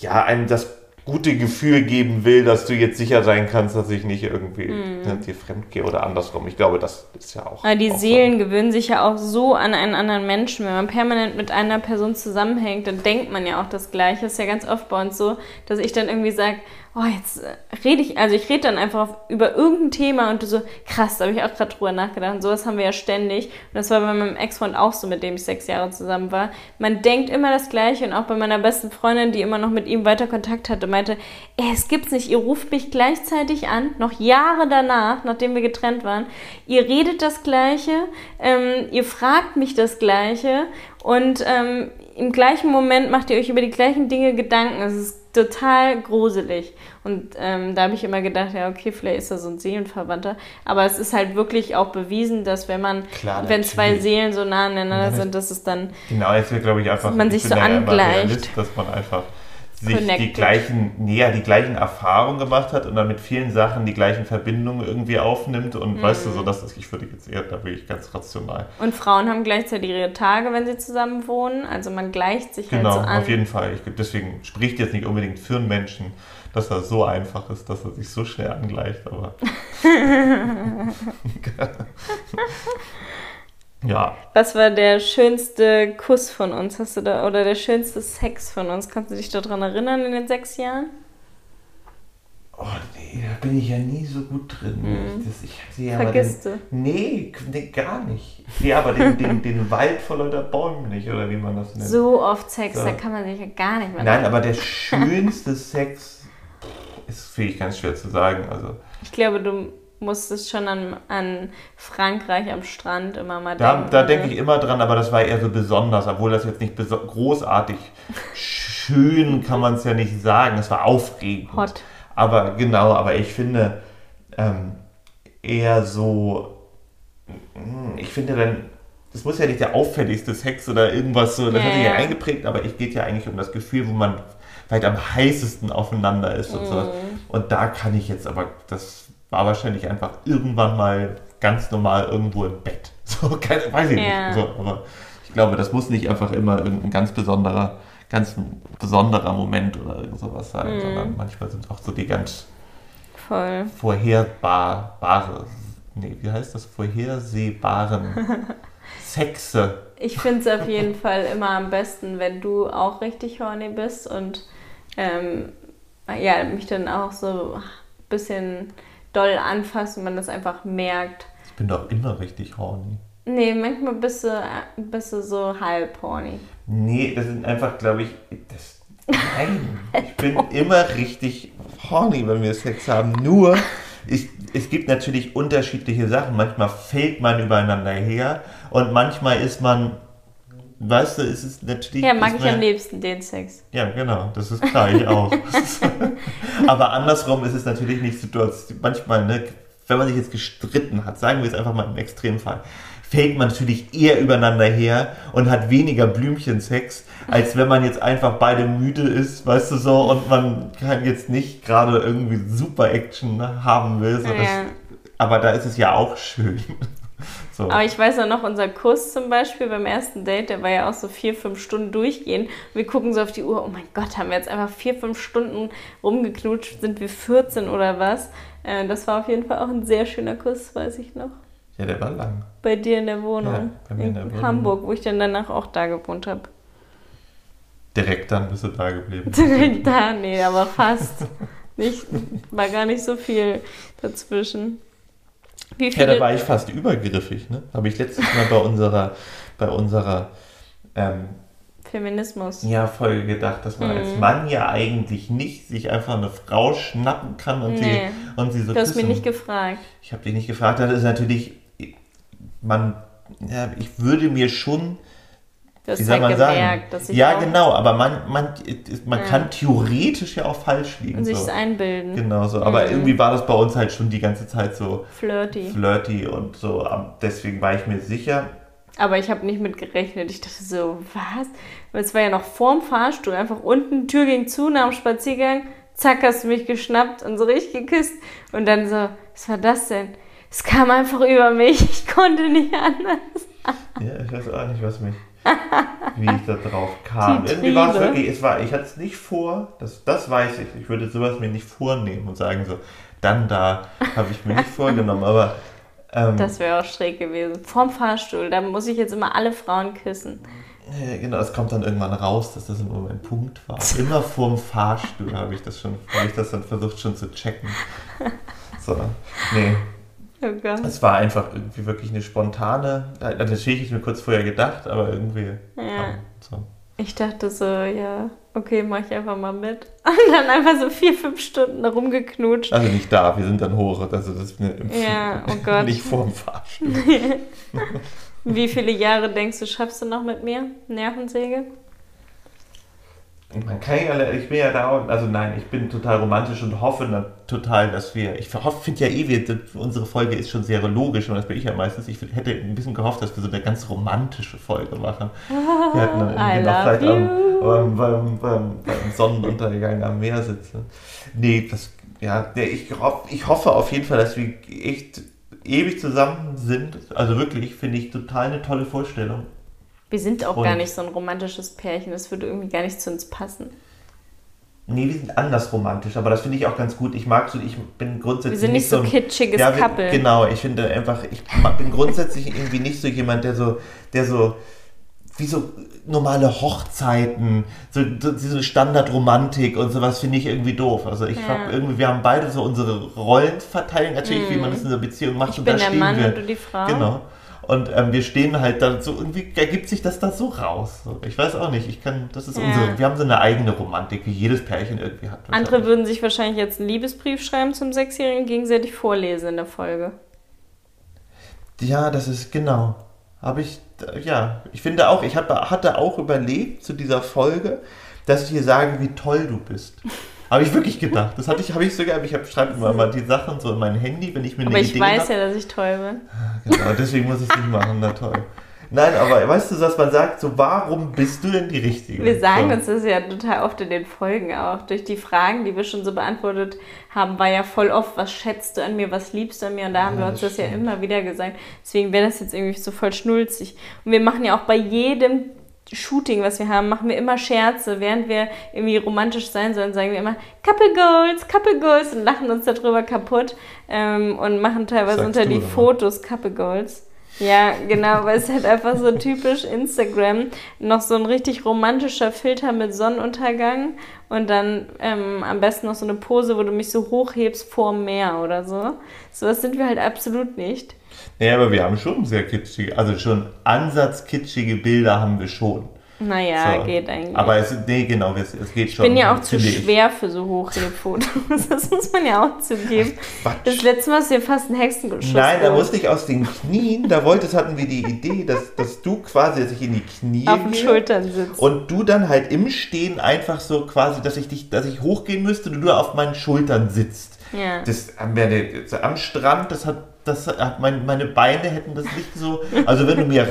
[SPEAKER 2] ja, einem das gute Gefühl geben will, dass du jetzt sicher sein kannst, dass ich nicht irgendwie ne, dir fremd gehe oder andersrum. Ich glaube, das ist ja auch.
[SPEAKER 1] Aber die
[SPEAKER 2] auch
[SPEAKER 1] Seelen gewöhnen sich ja auch so an einen anderen Menschen. Wenn man permanent mit einer Person zusammenhängt, dann denkt man ja auch das Gleiche. Das ist ja ganz oft bei uns so, dass ich dann irgendwie sage, oh, jetzt äh, rede ich, also ich rede dann einfach auf, über irgendein Thema und du so, krass, da habe ich auch gerade drüber nachgedacht. Und sowas haben wir ja ständig. Und das war bei meinem Ex-Freund auch so, mit dem ich sechs Jahre zusammen war. Man denkt immer das Gleiche und auch bei meiner besten Freundin, die immer noch mit ihm weiter Kontakt hatte, meinte, ey, es gibt's nicht, ihr ruft mich gleichzeitig an, noch Jahre danach, nachdem wir getrennt waren. Ihr redet das Gleiche, ähm, ihr fragt mich das Gleiche und ähm, im gleichen Moment macht ihr euch über die gleichen Dinge Gedanken. Es ist total gruselig. Und ähm, da habe ich immer gedacht, ja, okay, vielleicht ist er so ein Seelenverwandter. Aber es ist halt wirklich auch bewiesen, dass wenn man,
[SPEAKER 2] Klar,
[SPEAKER 1] wenn zwei. Seelen so nah aneinander
[SPEAKER 2] das-
[SPEAKER 1] sind, dass es dann
[SPEAKER 2] Genau, jetzt wird, glaube ich, einfach.
[SPEAKER 1] man
[SPEAKER 2] ich
[SPEAKER 1] sich so angleicht.
[SPEAKER 2] Realist, dass man einfach sich die
[SPEAKER 1] Connected.
[SPEAKER 2] gleichen, näher die gleichen Erfahrungen gemacht hat und dann mit vielen Sachen die gleichen Verbindungen irgendwie aufnimmt. Und weißt du,
[SPEAKER 1] Mhm.
[SPEAKER 2] so dass ich würde jetzt eher, da bin ich ganz rational.
[SPEAKER 1] Und Frauen haben gleichzeitig ihre Tage, wenn sie zusammen wohnen. Also man gleicht sich
[SPEAKER 2] Genau,
[SPEAKER 1] halt so an.
[SPEAKER 2] auf jeden Fall. Ich, deswegen spricht jetzt nicht unbedingt für einen Menschen, dass er so einfach ist, dass er sich so schnell angleicht, aber. ja,
[SPEAKER 1] Was war der schönste Kuss von uns? Hast du da oder der schönste Sex von uns? Kannst du dich daran erinnern in den sechs Jahren?
[SPEAKER 2] oh nee, da bin ich ja nie so gut drin.
[SPEAKER 1] Mhm.
[SPEAKER 2] Das, ich ja
[SPEAKER 1] Vergisst
[SPEAKER 2] den,
[SPEAKER 1] du?
[SPEAKER 2] Nee, nee, gar nicht. Ja, aber den, den, den Wald vor lauter Bäumen nicht, oder wie man das nennt.
[SPEAKER 1] So oft Sex,
[SPEAKER 2] So.
[SPEAKER 1] da kann man sich ja gar nicht mehr.
[SPEAKER 2] Nein, aber der schönste Sex ist, finde ich, ganz schwer zu sagen. Also,
[SPEAKER 1] Ich glaube, du musstest schon an, an Frankreich am Strand immer mal
[SPEAKER 2] da,
[SPEAKER 1] denken.
[SPEAKER 2] da denke ich immer dran, aber das war eher so besonders, obwohl das jetzt nicht großartig schön kann man es ja nicht sagen. Es war aufregend.
[SPEAKER 1] Hot.
[SPEAKER 2] Aber genau, aber ich finde ähm, eher so, mm, ich finde dann, das muss ja nicht der auffälligste Sex oder irgendwas so, das
[SPEAKER 1] Ja,
[SPEAKER 2] hat sich ja
[SPEAKER 1] ja.
[SPEAKER 2] eingeprägt, aber es geht ja eigentlich um das Gefühl, wo man vielleicht am heißesten aufeinander ist und sowas.
[SPEAKER 1] Mhm.
[SPEAKER 2] Und da kann ich jetzt aber, das war wahrscheinlich einfach irgendwann mal ganz normal irgendwo im Bett. So, keine, weiß ich
[SPEAKER 1] Ja.
[SPEAKER 2] nicht. So, aber ich glaube, das muss nicht einfach immer irgendein ganz besonderer, ganz besonderer Moment oder irgend sowas sein,
[SPEAKER 1] Mhm.
[SPEAKER 2] sondern manchmal sind auch so die ganz
[SPEAKER 1] Voll.
[SPEAKER 2] vorherbare, nee, wie heißt das? Vorhersehbaren Sexe.
[SPEAKER 1] Ich finde es auf jeden Fall immer am besten, wenn du auch richtig horny bist und ähm, ja, mich dann auch so ein bisschen doll anfasst und man das einfach merkt.
[SPEAKER 2] Ich bin doch immer richtig horny.
[SPEAKER 1] Nee, manchmal bist du, bist du so halb horny.
[SPEAKER 2] Nee, das sind einfach, glaube ich, das, nein, ich bin immer richtig horny, wenn wir Sex haben. Nur, ich, es gibt natürlich unterschiedliche Sachen. Manchmal fällt man übereinander her und manchmal ist man, weißt du, ist es natürlich...
[SPEAKER 1] Ja, mag ich
[SPEAKER 2] man-
[SPEAKER 1] am liebsten den Sex.
[SPEAKER 2] Ja, genau, das ist klar, ich auch. Aber andersrum ist es natürlich nicht Situation. Manchmal, ne, wenn man sich jetzt gestritten hat, sagen wir es einfach mal im Extremfall, fällt man natürlich eher übereinander her und hat weniger Blümchensex, als wenn man jetzt einfach beide müde ist, weißt du so, und man kann jetzt nicht gerade irgendwie super Action haben will. So
[SPEAKER 1] Ja.
[SPEAKER 2] das, aber da ist es ja auch schön. So.
[SPEAKER 1] Aber ich weiß ja noch, unser Kuss zum Beispiel beim ersten Date, der war ja auch so vier, fünf Stunden durchgehend. Wir gucken so auf die Uhr, oh mein Gott, haben wir jetzt einfach vier, fünf Stunden rumgeknutscht, sind wir 14 oder was? Äh, Das war auf jeden Fall auch ein sehr schöner Kuss, weiß ich noch.
[SPEAKER 2] Ja, der war lang.
[SPEAKER 1] Bei dir in der Wohnung.
[SPEAKER 2] Ja, bei mir in der Wohnung.
[SPEAKER 1] Hamburg, wo ich dann danach auch da gewohnt habe.
[SPEAKER 2] Direkt dann bist du da geblieben.
[SPEAKER 1] Direkt da, nee, aber fast. Nicht, war gar nicht so viel dazwischen. Wie
[SPEAKER 2] Ja,
[SPEAKER 1] viele,
[SPEAKER 2] da war ich fast übergriffig, ne? Habe ich letztes Mal bei unserer, bei unserer ähm,
[SPEAKER 1] Feminismus.
[SPEAKER 2] ja, Folge gedacht, dass man als
[SPEAKER 1] Mhm.
[SPEAKER 2] Mann ja eigentlich nicht sich einfach eine Frau schnappen kann und,
[SPEAKER 1] Nee.
[SPEAKER 2] sie, und sie so
[SPEAKER 1] Du hast
[SPEAKER 2] küssen.
[SPEAKER 1] mich nicht gefragt.
[SPEAKER 2] ich habe dich nicht gefragt, das ist natürlich, man, ja, ich würde mir schon,
[SPEAKER 1] Du hast
[SPEAKER 2] wie soll
[SPEAKER 1] halt
[SPEAKER 2] man
[SPEAKER 1] gemerkt,
[SPEAKER 2] sagen,
[SPEAKER 1] dass ich
[SPEAKER 2] ja genau, aber man, man, man
[SPEAKER 1] Ja.
[SPEAKER 2] kann theoretisch ja auch falsch liegen.
[SPEAKER 1] und sich
[SPEAKER 2] so.
[SPEAKER 1] einbilden.
[SPEAKER 2] Genau so, aber
[SPEAKER 1] Mhm.
[SPEAKER 2] irgendwie war das bei uns halt schon die ganze Zeit so
[SPEAKER 1] Flirty.
[SPEAKER 2] flirty und so, deswegen war ich mir sicher,
[SPEAKER 1] Aber ich habe nicht mit gerechnet. Ich dachte so, was? Weil es war ja noch vorm Fahrstuhl. Einfach unten, Tür ging zu, nach dem Spaziergang. Zack, hast du mich geschnappt und so richtig geküsst. Und dann so, was war das denn? Es kam einfach über mich. Ich konnte nicht anders.
[SPEAKER 2] Ja, ich weiß auch nicht, was mich, wie ich da drauf kam. Irgendwie war es wirklich, es war, ich hatte es nicht vor, das, das weiß ich. Ich würde sowas mir nicht vornehmen und sagen so, dann da habe ich mir nicht vorgenommen, aber ähm,
[SPEAKER 1] Das wäre auch schräg gewesen. Vorm Fahrstuhl. Da muss ich jetzt immer alle Frauen küssen.
[SPEAKER 2] genau, es kommt dann irgendwann raus, dass das im Moment Punkt war. Immer vorm Fahrstuhl habe ich das schon, habe ich das dann versucht schon zu checken. So, nee. Es war einfach irgendwie wirklich eine spontane, äh, natürlich ist mir kurz vorher gedacht, aber irgendwie,
[SPEAKER 1] Ja.
[SPEAKER 2] so.
[SPEAKER 1] Ich dachte so, ja, okay, mach ich einfach mal mit. Und dann einfach so vier, fünf Stunden da rumgeknutscht.
[SPEAKER 2] Also nicht da, wir sind dann hoch. Also das ist mir
[SPEAKER 1] Ja, oh Gott.
[SPEAKER 2] nicht vorm Fahrstuhl.
[SPEAKER 1] Wie viele Jahre denkst du, schaffst du noch mit mir? Nervensäge?
[SPEAKER 2] Man kann ja, ich bin ja da, also nein, ich bin total romantisch und hoffe na, total, dass wir, ich finde ja eh, wir, unsere Folge ist schon sehr logisch und das bin ich ja meistens. Ich hätte ein bisschen gehofft, dass wir so eine ganz romantische Folge machen. Wir hatten dann irgendwie noch vielleicht am, beim, beim, beim, beim Sonnenuntergang am Meer sitzen. Nee, das, ja, ich, hoff, ich hoffe auf jeden Fall, dass wir echt ewig zusammen sind. Also wirklich, finde ich total eine tolle Vorstellung.
[SPEAKER 1] Wir sind auch
[SPEAKER 2] Und-
[SPEAKER 1] gar nicht so ein romantisches Pärchen. Das würde irgendwie gar nicht zu uns passen.
[SPEAKER 2] Nee, wir sind anders romantisch, aber das finde ich auch ganz gut. Ich mag so, ich bin grundsätzlich
[SPEAKER 1] Wir sind nicht so
[SPEAKER 2] ein-
[SPEAKER 1] kitschiges
[SPEAKER 2] ja,
[SPEAKER 1] Couple.
[SPEAKER 2] Genau, ich finde einfach, ich bin grundsätzlich irgendwie nicht so jemand, der so, der so, wie so normale Hochzeiten, so, so diese Standardromantik und sowas finde ich irgendwie doof. Also ich
[SPEAKER 1] Ja.
[SPEAKER 2] habe irgendwie, wir haben beide so unsere Rollenverteilung, natürlich, wie man das in einer Beziehung macht.
[SPEAKER 1] Ich
[SPEAKER 2] und
[SPEAKER 1] bin
[SPEAKER 2] da
[SPEAKER 1] der
[SPEAKER 2] stehen
[SPEAKER 1] Mann
[SPEAKER 2] wir.
[SPEAKER 1] und du die Frau.
[SPEAKER 2] Genau. Und ähm, wir stehen halt da so, irgendwie ergibt sich das da so raus. Ich weiß auch nicht, ich kann, das ist
[SPEAKER 1] Ja.
[SPEAKER 2] unsere, wir haben so eine eigene Romantik, wie jedes Pärchen irgendwie hat.
[SPEAKER 1] Andere würden sich wahrscheinlich jetzt einen Liebesbrief schreiben zum Sechsjährigen und gegenseitig vorlesen in der Folge.
[SPEAKER 2] Ja, das ist genau. Habe ich, ja, ich finde auch, ich hab, hatte auch überlegt zu dieser Folge, dass ich dir sage, wie toll du bist. Habe ich wirklich gedacht. Das hatte ich, habe ich sogar, ich hab- schreibe immer mal die Sachen so in mein Handy, wenn ich mir
[SPEAKER 1] Aber
[SPEAKER 2] eine
[SPEAKER 1] ich
[SPEAKER 2] Idee
[SPEAKER 1] weiß
[SPEAKER 2] habe.
[SPEAKER 1] ja, dass ich toll bin.
[SPEAKER 2] Genau, deswegen muss ich es nicht machen, na toll. Nein, aber weißt du, dass man sagt, so warum bist du denn die Richtige?
[SPEAKER 1] Wir sagen
[SPEAKER 2] so.
[SPEAKER 1] uns das ja total oft in den Folgen auch. Durch die Fragen, die wir schon so beantwortet haben, war ja voll oft, was schätzt du an mir, was liebst du an mir? Und da haben
[SPEAKER 2] Ja,
[SPEAKER 1] wir uns
[SPEAKER 2] das
[SPEAKER 1] das ja immer wieder gesagt. Deswegen wäre das jetzt irgendwie so voll schnulzig. Und wir machen ja auch bei jedem Shooting, was wir haben, machen wir immer Scherze. Während wir irgendwie romantisch sein sollen, sagen wir immer Couple Goals, Couple Goals und lachen uns darüber kaputt ähm, und machen teilweise
[SPEAKER 2] Sagst
[SPEAKER 1] unter die
[SPEAKER 2] immer.
[SPEAKER 1] Fotos Couple Goals. Ja, genau, weil es halt einfach so typisch Instagram. Noch so ein richtig romantischer Filter mit Sonnenuntergang und dann ähm, am besten noch so eine Pose, wo du mich so hochhebst vor dem Meer oder so. Sowas sind wir halt absolut nicht.
[SPEAKER 2] Ja, aber wir haben schon sehr kitschige, also schon ansatzkitschige Bilder haben wir schon.
[SPEAKER 1] Naja,
[SPEAKER 2] So.
[SPEAKER 1] geht eigentlich.
[SPEAKER 2] Aber es, nee, genau, es, es geht schon.
[SPEAKER 1] ich bin ja auch zu schwer für so Hochhebfotos. Das muss man ja auch zugeben.
[SPEAKER 2] Quatsch.
[SPEAKER 1] Das letzte Mal hast du dir fast einen Hexenschuss
[SPEAKER 2] Nein, da musste ich aus den Knien, da wolltest, hatten wir die Idee, dass, dass du quasi, dass ich in die Knie
[SPEAKER 1] auf den Schultern sitzt.
[SPEAKER 2] und du dann halt im Stehen einfach so quasi, dass ich dich, dass ich hochgehen müsste und du nur auf meinen Schultern sitzt.
[SPEAKER 1] Ja.
[SPEAKER 2] Das am, das, am Strand, das hat, das mein, meine Beine hätten das nicht so. Also wenn du mir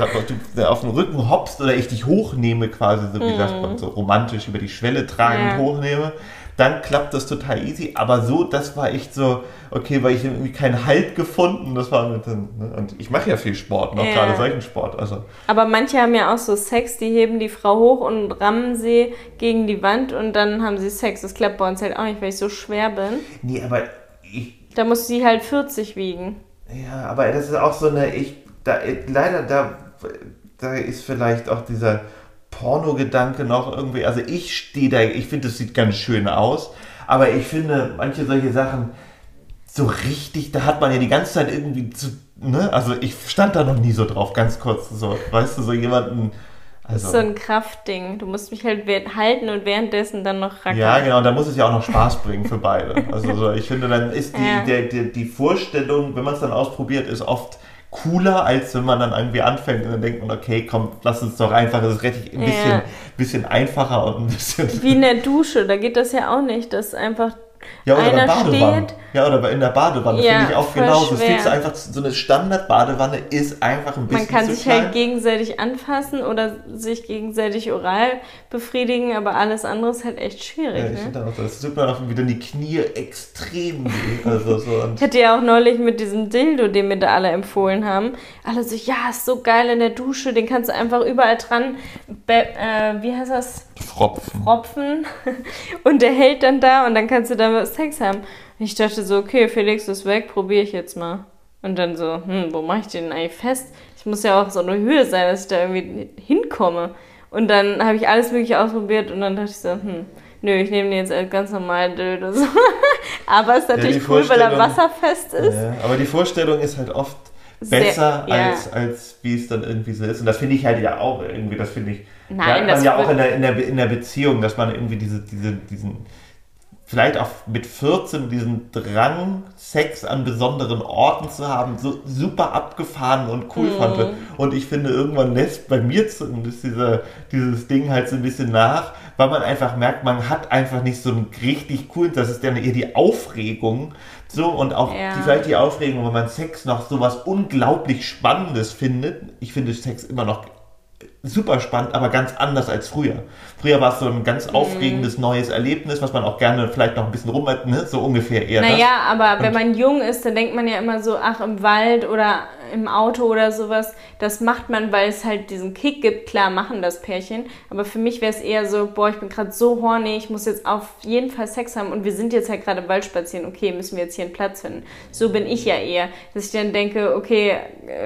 [SPEAKER 2] auf den Rücken hoppst oder ich dich hochnehme, quasi, so wie sagt man, so romantisch über die Schwelle tragend
[SPEAKER 1] Ja.
[SPEAKER 2] hochnehme, dann klappt das total easy. Aber so, das war echt so, okay, weil ich irgendwie keinen Halt gefunden. Das war mit den, ne? Und ich mache ja viel Sport, noch
[SPEAKER 1] Ja.
[SPEAKER 2] gerade solchen Sport. Also
[SPEAKER 1] Aber manche haben ja auch so Sex, die heben die Frau hoch und rammen sie gegen die Wand und dann haben sie Sex. Das klappt bei uns halt auch nicht, weil ich so schwer bin.
[SPEAKER 2] nee, aber ich,
[SPEAKER 1] Da muss sie halt 40 wiegen.
[SPEAKER 2] Ja, aber das ist auch so eine, ich, da, leider, da, da ist vielleicht auch dieser Porno-Gedanke noch irgendwie, also ich stehe da, ich finde, das sieht ganz schön aus, aber ich finde, manche solche Sachen, so richtig, da hat man ja die ganze Zeit irgendwie zu, ne, also ich stand da noch nie so drauf, ganz kurz, so, weißt du, so jemanden, also,
[SPEAKER 1] so ein Kraftding. Du musst mich halt halten und währenddessen dann noch rackern.
[SPEAKER 2] ja, genau, da muss es ja auch noch Spaß bringen für beide. Also so, ich finde, dann ist die,
[SPEAKER 1] Ja.
[SPEAKER 2] der, der, die Vorstellung, wenn man es dann ausprobiert, ist oft cooler, als wenn man dann irgendwie anfängt und dann denkt man, okay, komm, lass uns doch einfach, es ist richtig ein
[SPEAKER 1] Ja.
[SPEAKER 2] bisschen, bisschen einfacher und ein bisschen...
[SPEAKER 1] Wie in der Dusche, da geht das ja auch nicht, dass einfach
[SPEAKER 2] Ja, oder
[SPEAKER 1] einer
[SPEAKER 2] Badewanne.
[SPEAKER 1] steht.
[SPEAKER 2] Ja, oder bei- in der Badewanne
[SPEAKER 1] Ja,
[SPEAKER 2] finde ich auch genauso. Es
[SPEAKER 1] schwer.
[SPEAKER 2] gibt so einfach so eine Standard-Badewanne ist einfach ein bisschen
[SPEAKER 1] Man kann
[SPEAKER 2] zu
[SPEAKER 1] sich
[SPEAKER 2] klein.
[SPEAKER 1] halt gegenseitig anfassen oder sich gegenseitig oral befriedigen, aber alles andere ist halt echt schwierig.
[SPEAKER 2] ja, ich
[SPEAKER 1] ne?
[SPEAKER 2] finde auch, das tut mir auch wieder die Knie extrem weh. Also so
[SPEAKER 1] Ich hatte ja auch neulich mit diesem Dildo, den mir da alle empfohlen haben, alle so, ja, ist so geil in der Dusche, den kannst du einfach überall dran, be äh, wie heißt das,
[SPEAKER 2] Fropfen.
[SPEAKER 1] propfen und der hält dann da und dann kannst du damit Sex haben. Und ich dachte so, okay, Felix ist weg, probiere ich jetzt mal. Und dann so, hm, wo mache ich den eigentlich fest? Ich muss ja auch so eine Höhe sein, dass ich da irgendwie hinkomme. Und dann habe ich alles mögliche ausprobiert und dann dachte ich so, hm, nö, ich nehme den jetzt als ganz normalen Dildo. So. Aber es ist natürlich
[SPEAKER 2] die
[SPEAKER 1] cool, weil er wasserfest ist.
[SPEAKER 2] Ja, aber die Vorstellung ist halt oft
[SPEAKER 1] Sehr-
[SPEAKER 2] besser,
[SPEAKER 1] ja.
[SPEAKER 2] als, als wie es dann irgendwie so ist. Und das finde ich halt ja auch irgendwie, das finde ich,
[SPEAKER 1] Nein, das
[SPEAKER 2] man ja auch in der, in, der, in der Beziehung, dass man irgendwie diese, diese, diesen, vielleicht auch mit 14 diesen Drang, Sex an besonderen Orten zu haben, so super abgefahren und cool
[SPEAKER 1] Mhm.
[SPEAKER 2] fand. Und ich finde, irgendwann lässt bei mir zumindest dieser, dieses Ding halt so ein bisschen nach, weil man einfach merkt, man hat einfach nicht so einen richtig coolen, das ist dann eher die Aufregung, so und auch
[SPEAKER 1] Ja.
[SPEAKER 2] die, vielleicht die Aufregung, wenn man Sex noch so was unglaublich Spannendes findet. Ich finde Sex immer noch super spannend, aber ganz anders als früher. Früher war es so ein ganz
[SPEAKER 1] Mhm.
[SPEAKER 2] aufregendes neues Erlebnis, was man auch gerne vielleicht noch ein bisschen rum, ne? so ungefähr eher
[SPEAKER 1] Naja, aber wenn
[SPEAKER 2] Und-
[SPEAKER 1] man jung ist, dann denkt man ja immer so, ach, im Wald oder im Auto oder sowas, das macht man, weil es halt diesen Kick gibt. Klar, machen das Pärchen. Aber für mich wäre es eher so, boah, ich bin gerade so horny, ich muss jetzt auf jeden Fall Sex haben und wir sind jetzt halt gerade im Wald spazieren, okay, müssen wir jetzt hier einen Platz finden. So bin ich ja eher, dass ich dann denke, okay,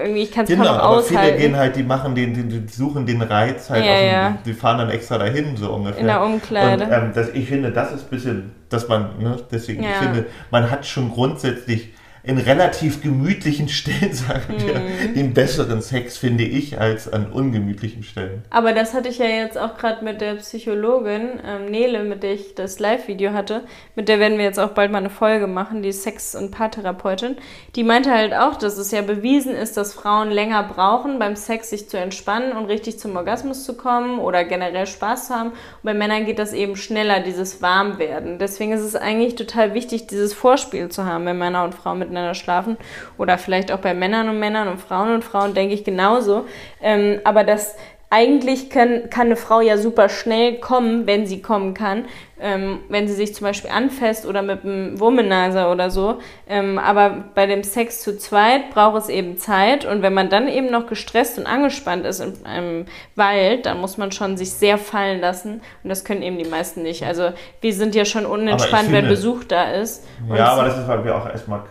[SPEAKER 1] irgendwie, ich kann es
[SPEAKER 2] Genau,
[SPEAKER 1] kaum
[SPEAKER 2] aber viele
[SPEAKER 1] aushalten.
[SPEAKER 2] gehen halt, die machen den, die, die suchen den Reiz halt
[SPEAKER 1] Ja,
[SPEAKER 2] auf dem,
[SPEAKER 1] ja.
[SPEAKER 2] die fahren dann extra dahin, so ungefähr.
[SPEAKER 1] In der Umkleide.
[SPEAKER 2] Und ähm, das, ich finde, das ist ein bisschen, dass man, ne, deswegen, ich
[SPEAKER 1] Ja.
[SPEAKER 2] finde, man hat schon grundsätzlich in relativ gemütlichen Stellen, sagen wir,
[SPEAKER 1] Mhm.
[SPEAKER 2] den besseren Sex, finde ich, als an ungemütlichen Stellen.
[SPEAKER 1] Aber das hatte ich ja jetzt auch gerade mit der Psychologin ähm, Nele, mit der ich das Live-Video hatte. Mit der werden wir jetzt auch bald mal eine Folge machen, die Sex- und Paartherapeutin. Die meinte halt auch, dass es ja bewiesen ist, dass Frauen länger brauchen, beim Sex sich zu entspannen und richtig zum Orgasmus zu kommen oder generell Spaß zu haben. Und bei Männern geht das eben schneller, dieses Warmwerden. Deswegen ist es eigentlich total wichtig, dieses Vorspiel zu haben, wenn Männer und Frauen miteinander miteinander schlafen. Oder vielleicht auch bei Männern und Männern und Frauen und Frauen, denke ich genauso. Ähm, aber das eigentlich können, kann eine Frau ja super schnell kommen, wenn sie kommen kann, ähm, wenn sie sich zum Beispiel anfasst oder mit einem Womanizer oder so. Ähm, aber bei dem Sex zu zweit braucht es eben Zeit und wenn man dann eben noch gestresst und angespannt ist in einem Wald, dann muss man schon sich sehr fallen lassen und das können eben die meisten nicht. Also wir sind ja schon unentspannt, finde, wenn Besuch da ist.
[SPEAKER 2] Ja, aber das ist, weil wir auch erstmal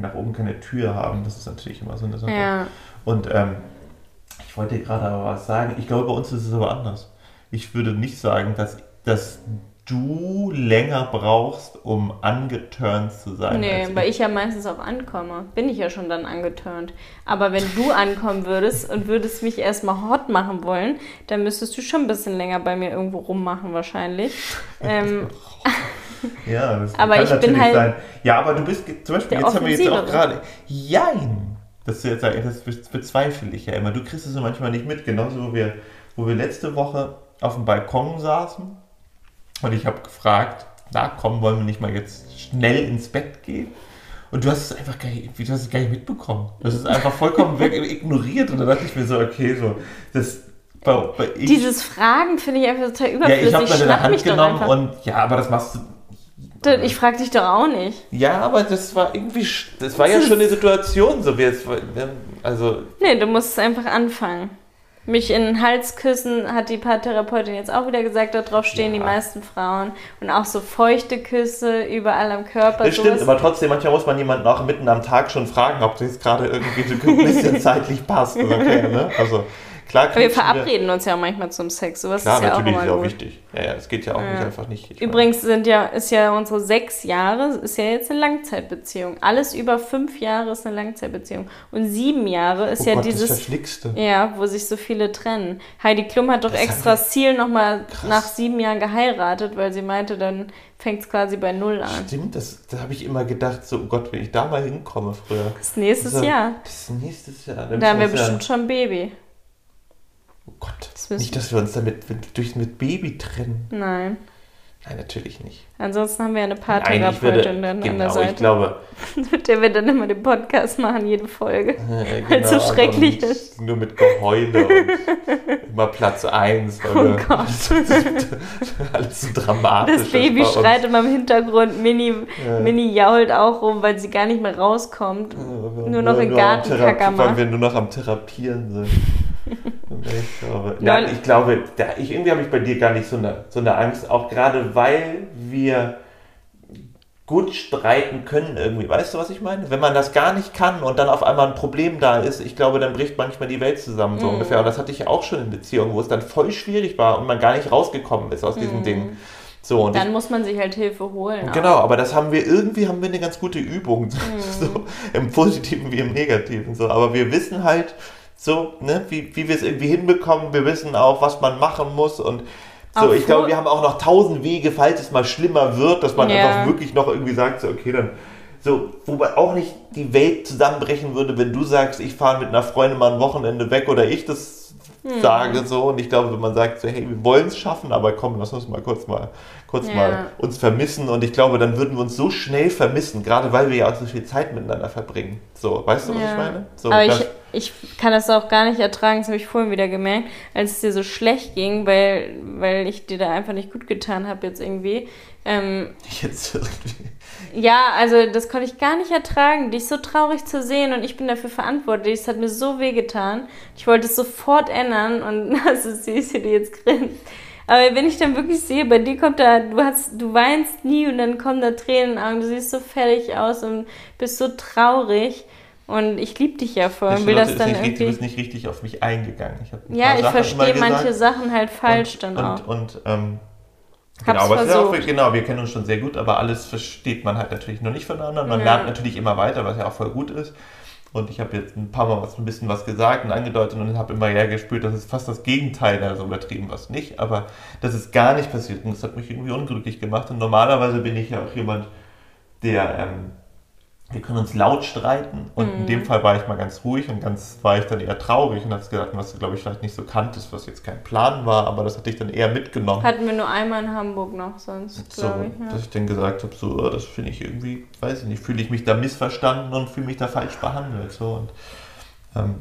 [SPEAKER 2] nach oben keine Tür haben. Das ist natürlich immer so eine Sache. Ja. Und ähm, ich wollte gerade aber was sagen. Ich glaube, bei uns ist es aber anders. Ich würde nicht sagen, dass, dass du länger brauchst, um angeturnt zu sein.
[SPEAKER 1] Nee, weil ich ja meistens auch ankomme. Bin ich ja schon dann angeturnt. Aber wenn du ankommen würdest und würdest mich erstmal hot machen wollen, dann müsstest du schon ein bisschen länger bei mir irgendwo rummachen wahrscheinlich. ähm,
[SPEAKER 2] ja, das aber kann ich natürlich bin halt sein. Ja, aber du bist zum Beispiel, jetzt haben wir jetzt auch gerade. Jein! Das, das bezweifle ich ja immer. Du kriegst es so manchmal nicht mit. Genauso, wo wir, wo wir letzte Woche auf dem Balkon saßen und ich habe gefragt, na komm, wollen wir nicht mal jetzt schnell ins Bett gehen? Und du hast es einfach gar nicht, du hast es gar nicht mitbekommen. Du hast es einfach vollkommen weg, ignoriert. Und dann dachte ich mir so, okay, so, das,
[SPEAKER 1] ich, Dieses Fragen finde ich einfach total überflüssig.
[SPEAKER 2] Ja, ich habe meine Hand genommen und ja, aber das machst du
[SPEAKER 1] ich frage dich doch auch nicht.
[SPEAKER 2] Ja, aber das war irgendwie, das war ja schon eine Situation, so wie es, also.
[SPEAKER 1] Nee, du musst einfach anfangen. Mich in den Hals küssen, hat die Paartherapeutin jetzt auch wieder gesagt, darauf stehen ja. die meisten Frauen. Und auch so feuchte Küsse überall am Körper.
[SPEAKER 2] Das stimmt, aber trotzdem, manchmal muss man jemanden auch mitten am Tag schon fragen, ob das jetzt gerade irgendwie so ein bisschen zeitlich passt. Okay, ne? Also,
[SPEAKER 1] Klar wir verabreden uns ja auch manchmal zum Sex. Sowas
[SPEAKER 2] Klar,
[SPEAKER 1] ist ja
[SPEAKER 2] natürlich
[SPEAKER 1] auch
[SPEAKER 2] ist ja auch wichtig. Ja, ja, es geht ja auch ja. nicht einfach nicht.
[SPEAKER 1] Übrigens sind ja, ist ja unsere sechs Jahre, ist ja jetzt eine Langzeitbeziehung. Alles über fünf Jahre ist eine Langzeitbeziehung. Und sieben Jahre ist oh ja Gott, dieses. Das
[SPEAKER 2] Verschlickste.
[SPEAKER 1] Ja, wo sich so viele trennen. Heidi Klum hat doch das extra das Ziel nochmal nach sieben Jahren geheiratet, weil sie meinte, dann fängt es quasi bei Null an.
[SPEAKER 2] Stimmt, das, da habe ich immer gedacht, so oh Gott, wenn ich da mal hinkomme früher.
[SPEAKER 1] Das ist nächstes das ist, Jahr.
[SPEAKER 2] Das ist nächstes Jahr.
[SPEAKER 1] Da haben wir bestimmt schon ein Baby.
[SPEAKER 2] Gott, das nicht, dass wir uns damit durch mit Baby trennen.
[SPEAKER 1] Nein.
[SPEAKER 2] Nein, natürlich nicht.
[SPEAKER 1] Ansonsten haben wir eine Paartherapeutin dann genau, an der Seite.
[SPEAKER 2] ich glaube...
[SPEAKER 1] mit der wir dann immer den Podcast machen, jede Folge. Äh, genau, Weil es so schrecklich ist.
[SPEAKER 2] Nur mit Geheule und immer Platz 1.
[SPEAKER 1] Oh Gott.
[SPEAKER 2] alles so dramatisch.
[SPEAKER 1] Das Baby schreit immer im Hintergrund. Mini, ja. Mini jault auch rum, weil sie gar nicht mehr rauskommt. Ja, nur noch in Gartenkacker macht.
[SPEAKER 2] Weil wir nur noch am Therapieren sind. Ich glaube, ja, ich glaube da, ich, irgendwie habe ich bei dir gar nicht so eine, so eine Angst, auch gerade weil wir gut streiten können irgendwie. Weißt du, was ich meine? Wenn man das gar nicht kann und dann auf einmal ein Problem da ist, ich glaube, dann bricht manchmal die Welt zusammen, so mm. ungefähr. Und das hatte ich auch schon in Beziehungen, wo es dann voll schwierig war und man gar nicht rausgekommen ist aus diesem mm. Ding. So, und
[SPEAKER 1] dann ich, muss man sich halt Hilfe holen.
[SPEAKER 2] Genau, auch. aber das haben wir irgendwie haben wir eine ganz gute Übung, mm. so, im Positiven wie im Negativen. So. Aber wir wissen halt, so, ne, wie, wie wir es irgendwie hinbekommen. Wir wissen auch, was man machen muss und so, ich glaube, wir haben auch noch tausend Wege, falls es mal schlimmer wird, dass man ja. einfach wirklich noch irgendwie sagt, so, okay, dann so, wobei auch nicht die Welt zusammenbrechen würde, wenn du sagst, ich fahre mit einer Freundin mal ein Wochenende weg oder ich das hm. sage so. Und ich glaube, wenn man sagt, so, hey, wir wollen es schaffen, aber komm, lass uns mal kurz mal kurz ja. mal uns vermissen. Und ich glaube, dann würden wir uns so schnell vermissen, gerade weil wir ja auch so viel Zeit miteinander verbringen. So, weißt du, was ja. ich meine? So,
[SPEAKER 1] aber ich, ich kann das auch gar nicht ertragen, das habe ich vorhin wieder gemerkt, als es dir so schlecht ging, weil, weil ich dir da einfach nicht gut getan habe jetzt irgendwie. Ähm,
[SPEAKER 2] jetzt irgendwie.
[SPEAKER 1] Ja, also das konnte ich gar nicht ertragen, dich so traurig zu sehen und ich bin dafür verantwortlich. Es hat mir so weh getan. Ich wollte es sofort ändern und das ist süß, wie du jetzt grinst. Aber wenn ich dann wirklich sehe, bei dir kommt da, du hast, du weinst nie und dann kommen da Tränen in den Augen, du siehst so fertig aus und bist so traurig. Und ich liebe dich ja voll und will das dann irgendwie...
[SPEAKER 2] Du bist nicht richtig auf mich eingegangen. Ich
[SPEAKER 1] ja, ich verstehe manche Sachen halt falsch und, dann auch.
[SPEAKER 2] Und, und ähm, genau, aber auch, genau, wir kennen uns schon sehr gut, aber alles versteht man halt natürlich noch nicht voneinander. Man ja. lernt natürlich immer weiter, was ja auch voll gut ist. Und ich habe jetzt ein paar Mal was, ein bisschen was gesagt und angedeutet und habe immer eher gespürt, dass es fast das Gegenteil, also übertrieben was nicht, aber das ist gar nicht passiert und das hat mich irgendwie unglücklich gemacht. Und normalerweise bin ich ja auch jemand, der, ähm, wir können uns laut streiten. Und in dem Fall war ich mal ganz ruhig und ganz war ich dann eher traurig und habe gedacht, was du, glaube ich, vielleicht nicht so kanntest, was jetzt kein Plan war, aber das hatte ich dann eher mitgenommen.
[SPEAKER 1] Hatten wir nur einmal in Hamburg noch sonst,
[SPEAKER 2] so,
[SPEAKER 1] ich. Ja.
[SPEAKER 2] dass ich dann gesagt habe, so, oh, das finde ich irgendwie, weiß ich nicht, fühle ich mich da missverstanden und fühle mich da falsch behandelt. So. Und, ähm,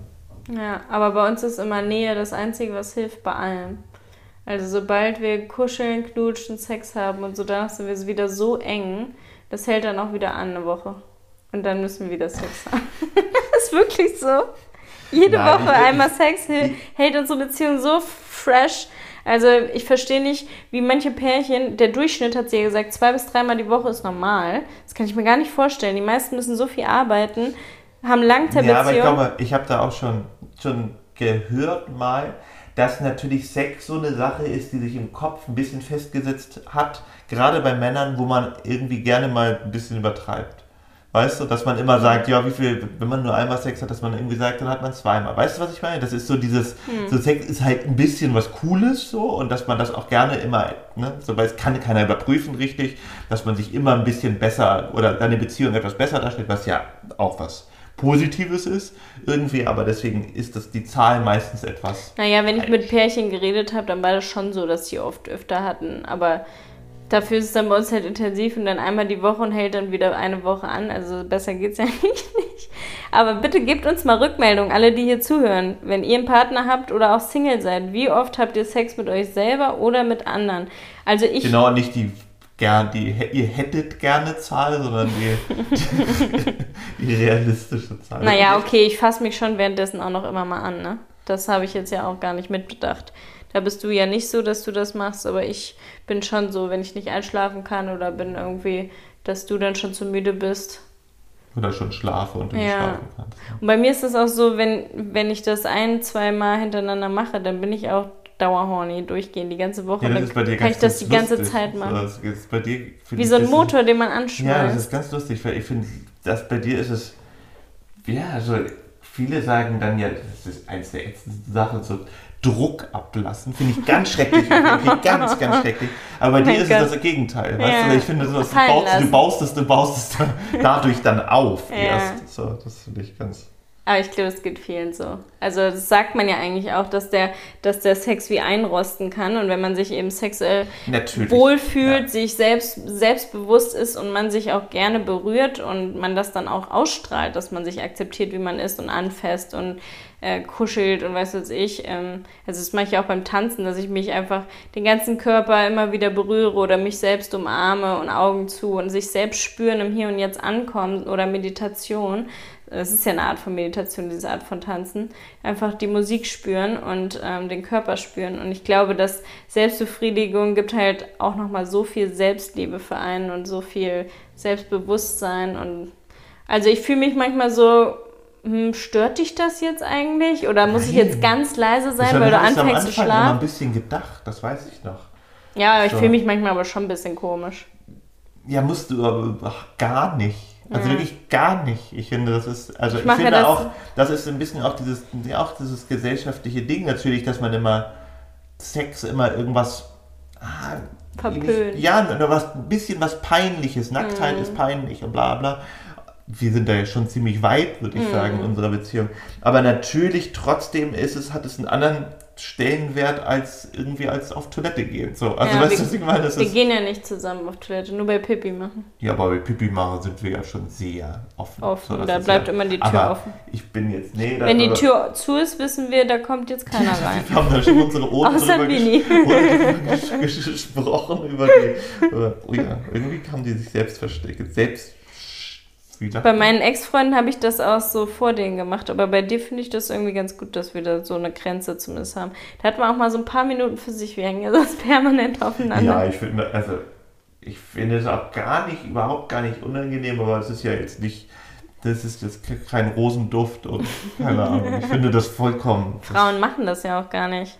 [SPEAKER 1] Ja, aber bei uns ist immer Nähe das Einzige, was hilft bei allem. Also sobald wir kuscheln, knutschen, Sex haben und so, danach sind wir wieder so eng, das hält dann auch wieder an eine Woche. Und dann müssen wir wieder Sex haben. ist wirklich so. Jede
[SPEAKER 2] Nein,
[SPEAKER 1] Woche einmal Sex hält, unsere Beziehung so fresh. Also ich verstehe nicht, wie manche Pärchen, der Durchschnitt hat sie ja gesagt, zwei bis dreimal die Woche ist normal. Das kann ich mir gar nicht vorstellen. Die meisten müssen so viel arbeiten, haben
[SPEAKER 2] Ja, aber ich
[SPEAKER 1] Langzeitbeziehungen.
[SPEAKER 2] glaube, ich habe da auch schon, schon gehört mal, dass natürlich Sex so eine Sache ist, die sich im Kopf ein bisschen festgesetzt hat, gerade bei Männern, wo man irgendwie gerne mal ein bisschen übertreibt. Weißt du, dass man immer sagt, ja, wie viel, wenn man nur einmal Sex hat, dass man irgendwie sagt, dann hat man zweimal. Weißt du, was ich meine? Das ist so dieses, so Sex ist halt ein bisschen was Cooles so und dass man das auch gerne immer, ne, so, weil es kann keiner überprüfen richtig, dass man sich immer ein bisschen besser oder seine Beziehung etwas besser darstellt, was ja auch was Positives ist irgendwie, aber deswegen ist das die Zahl meistens etwas.
[SPEAKER 1] Naja, wenn ich mit Pärchen geredet habe, dann war das schon so, dass die oft öfter hatten. Aber dafür ist es dann bei uns halt intensiv und dann einmal die Woche und hält dann wieder eine Woche an. Also besser geht's ja eigentlich nicht. Aber bitte gebt uns mal Rückmeldung, alle, die hier zuhören. Wenn ihr einen Partner habt oder auch Single seid, wie oft habt ihr Sex mit euch selber oder mit anderen? Also ich.
[SPEAKER 2] Genau, nicht die gern, die ihr hättet gerne Zahl, sondern die, die realistische Zahl.
[SPEAKER 1] Naja, okay, ich fasse mich schon währenddessen auch noch immer mal an, ne? Das habe ich jetzt ja auch gar nicht mitbedacht. Da bist du ja nicht so, dass du das machst, aber ich bin schon so, wenn ich nicht einschlafen kann oder bin irgendwie, dass du dann schon zu müde bist.
[SPEAKER 2] Oder schon schlafe und du nicht
[SPEAKER 1] Ja.
[SPEAKER 2] schlafen kannst.
[SPEAKER 1] Und bei mir ist es auch so, wenn, wenn ich das ein, zwei Mal hintereinander mache, dann bin ich auch dauerhorny durchgehend die ganze Woche.
[SPEAKER 2] Ja, das
[SPEAKER 1] dann
[SPEAKER 2] ist bei dir
[SPEAKER 1] kann
[SPEAKER 2] ganz
[SPEAKER 1] ich das die ganze
[SPEAKER 2] lustig.
[SPEAKER 1] Zeit machen.
[SPEAKER 2] Das ist bei dir,
[SPEAKER 1] Wie so ein Motor, den man
[SPEAKER 2] Ja, das
[SPEAKER 1] anschmeißt.
[SPEAKER 2] ist ganz lustig, weil ich finde, dass bei dir ist es, ja, also viele sagen dann ja, das ist eins der ätzendsten Sachen, so Druck ablassen, finde ich ganz schrecklich, wirklich ganz, ganz schrecklich. Aber bei dir ist es das Gegenteil, weißt
[SPEAKER 1] Ja.
[SPEAKER 2] du, ich finde,
[SPEAKER 1] Fallen
[SPEAKER 2] baust, du baust es, du baust es dadurch dann auf
[SPEAKER 1] Ja.
[SPEAKER 2] erst. So, das finde ich ganz,
[SPEAKER 1] Aber ich glaube, es geht vielen so. Also das sagt man ja eigentlich auch, dass der, dass der Sex wie einrosten kann. Und wenn man sich eben sexuell
[SPEAKER 2] natürlich.
[SPEAKER 1] wohlfühlt,
[SPEAKER 2] Ja.
[SPEAKER 1] sich selbst selbstbewusst ist und man sich auch gerne berührt und man das dann auch ausstrahlt, dass man sich akzeptiert, wie man ist und anfasst und äh, kuschelt und weiß was ich. Ähm, also das mache ich auch beim Tanzen, dass ich mich einfach den ganzen Körper immer wieder berühre oder mich selbst umarme und Augen zu und sich selbst spüren im Hier und Jetzt ankommen oder Meditation. Das ist ja eine Art von Meditation, diese Art von Tanzen. Einfach die Musik spüren und ähm, den Körper spüren. Und ich glaube, dass Selbstbefriedigung gibt halt auch nochmal so viel Selbstliebe für einen und so viel Selbstbewusstsein. Und also ich fühle mich manchmal so, stört dich das jetzt eigentlich? Oder muss ich
[SPEAKER 2] Nein.
[SPEAKER 1] jetzt ganz leise sein, weil du
[SPEAKER 2] habe ich am
[SPEAKER 1] anfängst zu
[SPEAKER 2] Anfang immer ein
[SPEAKER 1] schlafen?
[SPEAKER 2] bisschen gedacht, das weiß ich noch.
[SPEAKER 1] Ja, aber ich
[SPEAKER 2] So.
[SPEAKER 1] fühle mich manchmal aber schon ein bisschen komisch.
[SPEAKER 2] Ja, musst du aber ach, gar nicht. Also
[SPEAKER 1] Ja.
[SPEAKER 2] wirklich gar nicht. Ich finde, das ist, also ich,
[SPEAKER 1] mache
[SPEAKER 2] finde
[SPEAKER 1] das-
[SPEAKER 2] auch, das ist ein bisschen auch dieses, auch dieses gesellschaftliche Ding natürlich, dass man immer Sex immer irgendwas ah,
[SPEAKER 1] Verpönt.
[SPEAKER 2] Ja, nur was, ein bisschen was Peinliches. Nacktheit ist peinlich und bla bla. Wir sind da ja schon ziemlich weit, würde ich sagen, in unserer Beziehung. Aber natürlich, trotzdem ist es, hat es einen anderen Stellenwert als irgendwie als auf Toilette gehen. So, also
[SPEAKER 1] Ja,
[SPEAKER 2] weißt
[SPEAKER 1] wir-
[SPEAKER 2] du, was ich meine? Das
[SPEAKER 1] Wir
[SPEAKER 2] ist,
[SPEAKER 1] gehen ja nicht zusammen auf Toilette, nur bei Pipi machen.
[SPEAKER 2] ja, aber bei Pipi machen sind wir ja schon sehr offen.
[SPEAKER 1] Offen,
[SPEAKER 2] das
[SPEAKER 1] da bleibt
[SPEAKER 2] ja,
[SPEAKER 1] immer die Tür
[SPEAKER 2] aber
[SPEAKER 1] offen.
[SPEAKER 2] Ich bin jetzt, nee,
[SPEAKER 1] Wenn die Tür zu ist, wissen wir, da kommt jetzt keiner rein.
[SPEAKER 2] Wir haben da schon unsere Ohren
[SPEAKER 1] Außer
[SPEAKER 2] drüber gesprochen über die. Über, oh ja, irgendwie haben die sich selbst versteckt. Selbst.
[SPEAKER 1] Bei meinen Ex-Freunden habe ich das auch so vor denen gemacht, aber bei dir finde ich das irgendwie ganz gut, dass wir da so eine Grenze zumindest haben. Da hat man auch mal so ein paar Minuten für sich, wir hängen ja sonst permanent aufeinander.
[SPEAKER 2] Ja, ich finde, also ich finde es auch gar nicht, überhaupt gar nicht unangenehm, aber es ist ja jetzt nicht, das ist jetzt kein Rosenduft und keine Ahnung. Ich finde das vollkommen.
[SPEAKER 1] Frauen machen das ja auch gar nicht.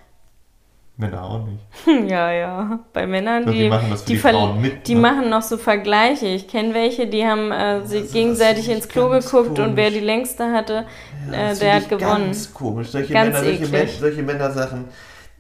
[SPEAKER 2] Männer auch nicht.
[SPEAKER 1] Ja, ja. Bei Männern,
[SPEAKER 2] die
[SPEAKER 1] die,
[SPEAKER 2] machen die
[SPEAKER 1] ver-
[SPEAKER 2] Frauen mit,
[SPEAKER 1] die
[SPEAKER 2] ne?
[SPEAKER 1] machen noch so Vergleiche. Ich kenne welche, die haben äh, sich gegenseitig ins Klo geguckt und wer
[SPEAKER 2] komisch.
[SPEAKER 1] die längste hatte,
[SPEAKER 2] Ja,
[SPEAKER 1] äh, der hat gewonnen.
[SPEAKER 2] Ganz komisch. Solche,
[SPEAKER 1] Ganz
[SPEAKER 2] Männer, solche. Män solche Männersachen.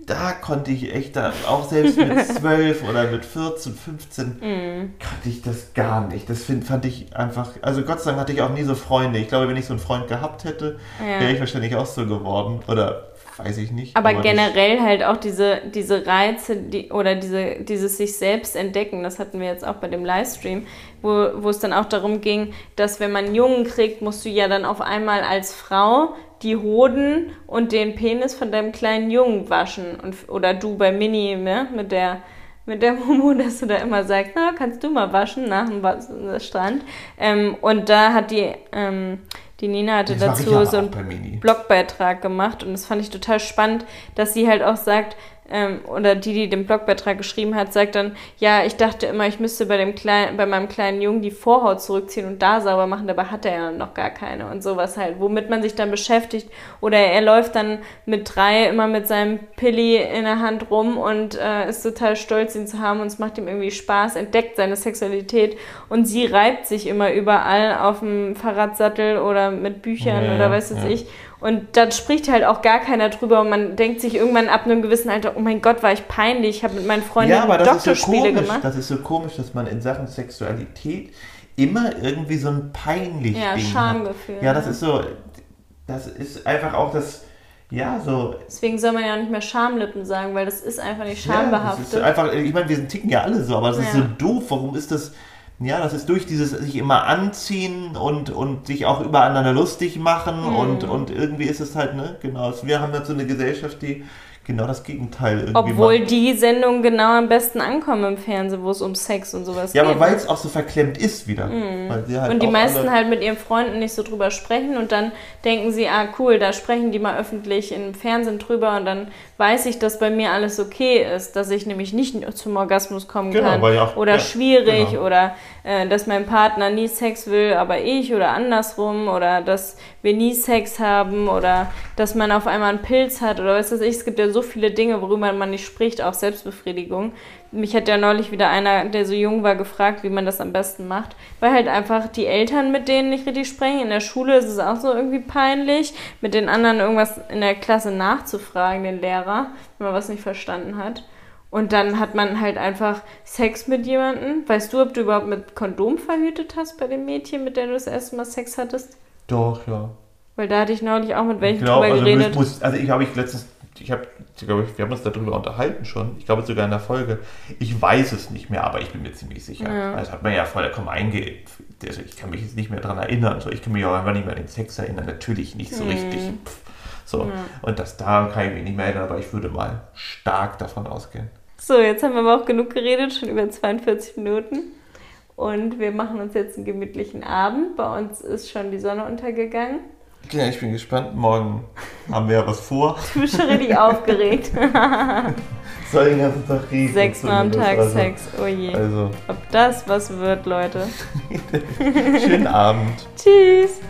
[SPEAKER 2] da konnte ich echt, da, auch selbst mit 12 oder mit 14, 15,
[SPEAKER 1] Mhm.
[SPEAKER 2] kannte ich das gar nicht. Das find, fand ich einfach, also Gott sei Dank hatte ich auch nie so Freunde. Ich glaube, wenn ich so einen Freund gehabt hätte,
[SPEAKER 1] Ja.
[SPEAKER 2] wäre ich wahrscheinlich auch so geworden. Oder weiß ich nicht.
[SPEAKER 1] Aber generell halt auch diese, diese Reize die, oder diese, dieses sich selbst entdecken, das hatten wir jetzt auch bei dem Livestream, wo, wo es dann auch darum ging, dass wenn man einen Jungen kriegt, musst du ja dann auf einmal als Frau die Hoden und den Penis von deinem kleinen Jungen waschen. Und, oder du bei Mini, ne, mit der mit der Momo, dass du da immer sagst, na, kannst du mal waschen nach dem Strand. Ähm, und da hat die, ähm, die Nina hatte dazu so
[SPEAKER 2] auch
[SPEAKER 1] ein
[SPEAKER 2] bei Mini.
[SPEAKER 1] Blogbeitrag gemacht und das fand ich total spannend, dass sie halt auch sagt, ähm, oder die, die den Blogbeitrag geschrieben hat, sagt dann, ja, ich dachte immer, ich müsste bei dem kleinen, bei meinem kleinen Jungen die Vorhaut zurückziehen und da sauber machen, dabei hat er ja noch gar keine und sowas halt, womit man sich dann beschäftigt. Oder er läuft dann mit drei immer mit seinem Pilli in der Hand rum und äh, ist total stolz, ihn zu haben und es macht ihm irgendwie Spaß, entdeckt seine Sexualität und sie reibt sich immer überall auf dem Fahrradsattel oder mit Büchern
[SPEAKER 2] Ja,
[SPEAKER 1] oder weiß was
[SPEAKER 2] ja.
[SPEAKER 1] ich. Und da spricht halt auch gar keiner drüber und man denkt sich irgendwann ab einem gewissen Alter, oh mein Gott, war ich peinlich, ich habe mit meinen Freunden
[SPEAKER 2] Ja, aber das ist so
[SPEAKER 1] Doktorspiele
[SPEAKER 2] komisch.
[SPEAKER 1] gemacht.
[SPEAKER 2] Das ist so komisch, dass man in Sachen Sexualität immer irgendwie so ein peinlich
[SPEAKER 1] Ja,
[SPEAKER 2] Ding
[SPEAKER 1] Schamgefühl,
[SPEAKER 2] Hat. Ja, das ist so, das ist einfach auch das, ja, so.
[SPEAKER 1] Deswegen soll man ja auch nicht mehr Schamlippen sagen, weil das ist einfach nicht
[SPEAKER 2] Ja, das ist
[SPEAKER 1] schambehaftet.
[SPEAKER 2] einfach, ich meine, wir sind ticken ja alle so, aber das ist
[SPEAKER 1] Ja.
[SPEAKER 2] so doof. Warum ist das? Ja, das ist durch dieses sich immer anziehen und, und sich auch übereinander lustig machen
[SPEAKER 1] Mhm.
[SPEAKER 2] und, und irgendwie ist es halt, ne, genau. Wir haben jetzt so eine Gesellschaft, die genau das Gegenteil irgendwie
[SPEAKER 1] Obwohl
[SPEAKER 2] macht.
[SPEAKER 1] die Sendungen genau am besten ankommen im Fernsehen, wo es um Sex und sowas
[SPEAKER 2] Ja,
[SPEAKER 1] geht.
[SPEAKER 2] aber weil es auch so verklemmt ist wieder. Sie halt
[SPEAKER 1] und die meisten halt mit ihren Freunden nicht so drüber sprechen und dann denken sie, ah cool, da sprechen die mal öffentlich im Fernsehen drüber und dann weiß ich, dass bei mir alles okay ist, dass ich nämlich nicht zum Orgasmus kommen
[SPEAKER 2] Genau,
[SPEAKER 1] kann
[SPEAKER 2] auch-
[SPEAKER 1] oder
[SPEAKER 2] ja,
[SPEAKER 1] schwierig
[SPEAKER 2] genau.
[SPEAKER 1] oder äh, dass mein Partner nie Sex will, aber ich oder andersrum oder dass wir nie Sex haben oder dass man auf einmal einen Pilz hat oder was weiß ich. Es gibt ja so viele Dinge, worüber man nicht spricht, auch Selbstbefriedigung. Mich hat ja neulich wieder einer, der so jung war, gefragt, wie man das am besten macht, weil halt einfach die Eltern mit denen nicht richtig sprechen. In der Schule ist es auch so irgendwie peinlich, mit den anderen irgendwas in der Klasse nachzufragen, den Lehrer, wenn man was nicht verstanden hat. Und dann hat man halt einfach Sex mit jemandem. Weißt du, ob du überhaupt mit Kondom verhütet hast bei dem Mädchen, mit der du das erste Mal Sex hattest?
[SPEAKER 2] Doch, ja.
[SPEAKER 1] Weil da hatte ich neulich auch mit welchen
[SPEAKER 2] Ich glaube,
[SPEAKER 1] drüber
[SPEAKER 2] also,
[SPEAKER 1] geredet.
[SPEAKER 2] muss, also ich habe ich letztens, ich habe, glaube ich, wir haben uns darüber unterhalten schon. Ich glaube sogar in der Folge. Ich weiß es nicht mehr, aber ich bin mir ziemlich sicher.
[SPEAKER 1] Ja.
[SPEAKER 2] Das hat man ja vollkommen einge... Also ich kann mich jetzt nicht mehr daran erinnern. So, ich kann mich auch einfach nicht mehr an den Sex erinnern. Natürlich nicht so richtig. Pff, so. Und das da kann ich mich nicht mehr erinnern, aber ich würde mal stark davon ausgehen.
[SPEAKER 1] So, jetzt haben wir aber auch genug geredet, schon über 42 Minuten. Und wir machen uns jetzt einen gemütlichen Abend. Bei uns ist schon die Sonne untergegangen.
[SPEAKER 2] Ja, ich bin gespannt. Morgen haben wir ja was vor.
[SPEAKER 1] Du bist schon richtig aufgeregt.
[SPEAKER 2] Soll den ganzen Tag reden.
[SPEAKER 1] Sechsmal am Tag
[SPEAKER 2] also,
[SPEAKER 1] Sex. Oh je.
[SPEAKER 2] Also,
[SPEAKER 1] Ob das was wird, Leute.
[SPEAKER 2] schönen Abend.
[SPEAKER 1] Tschüss.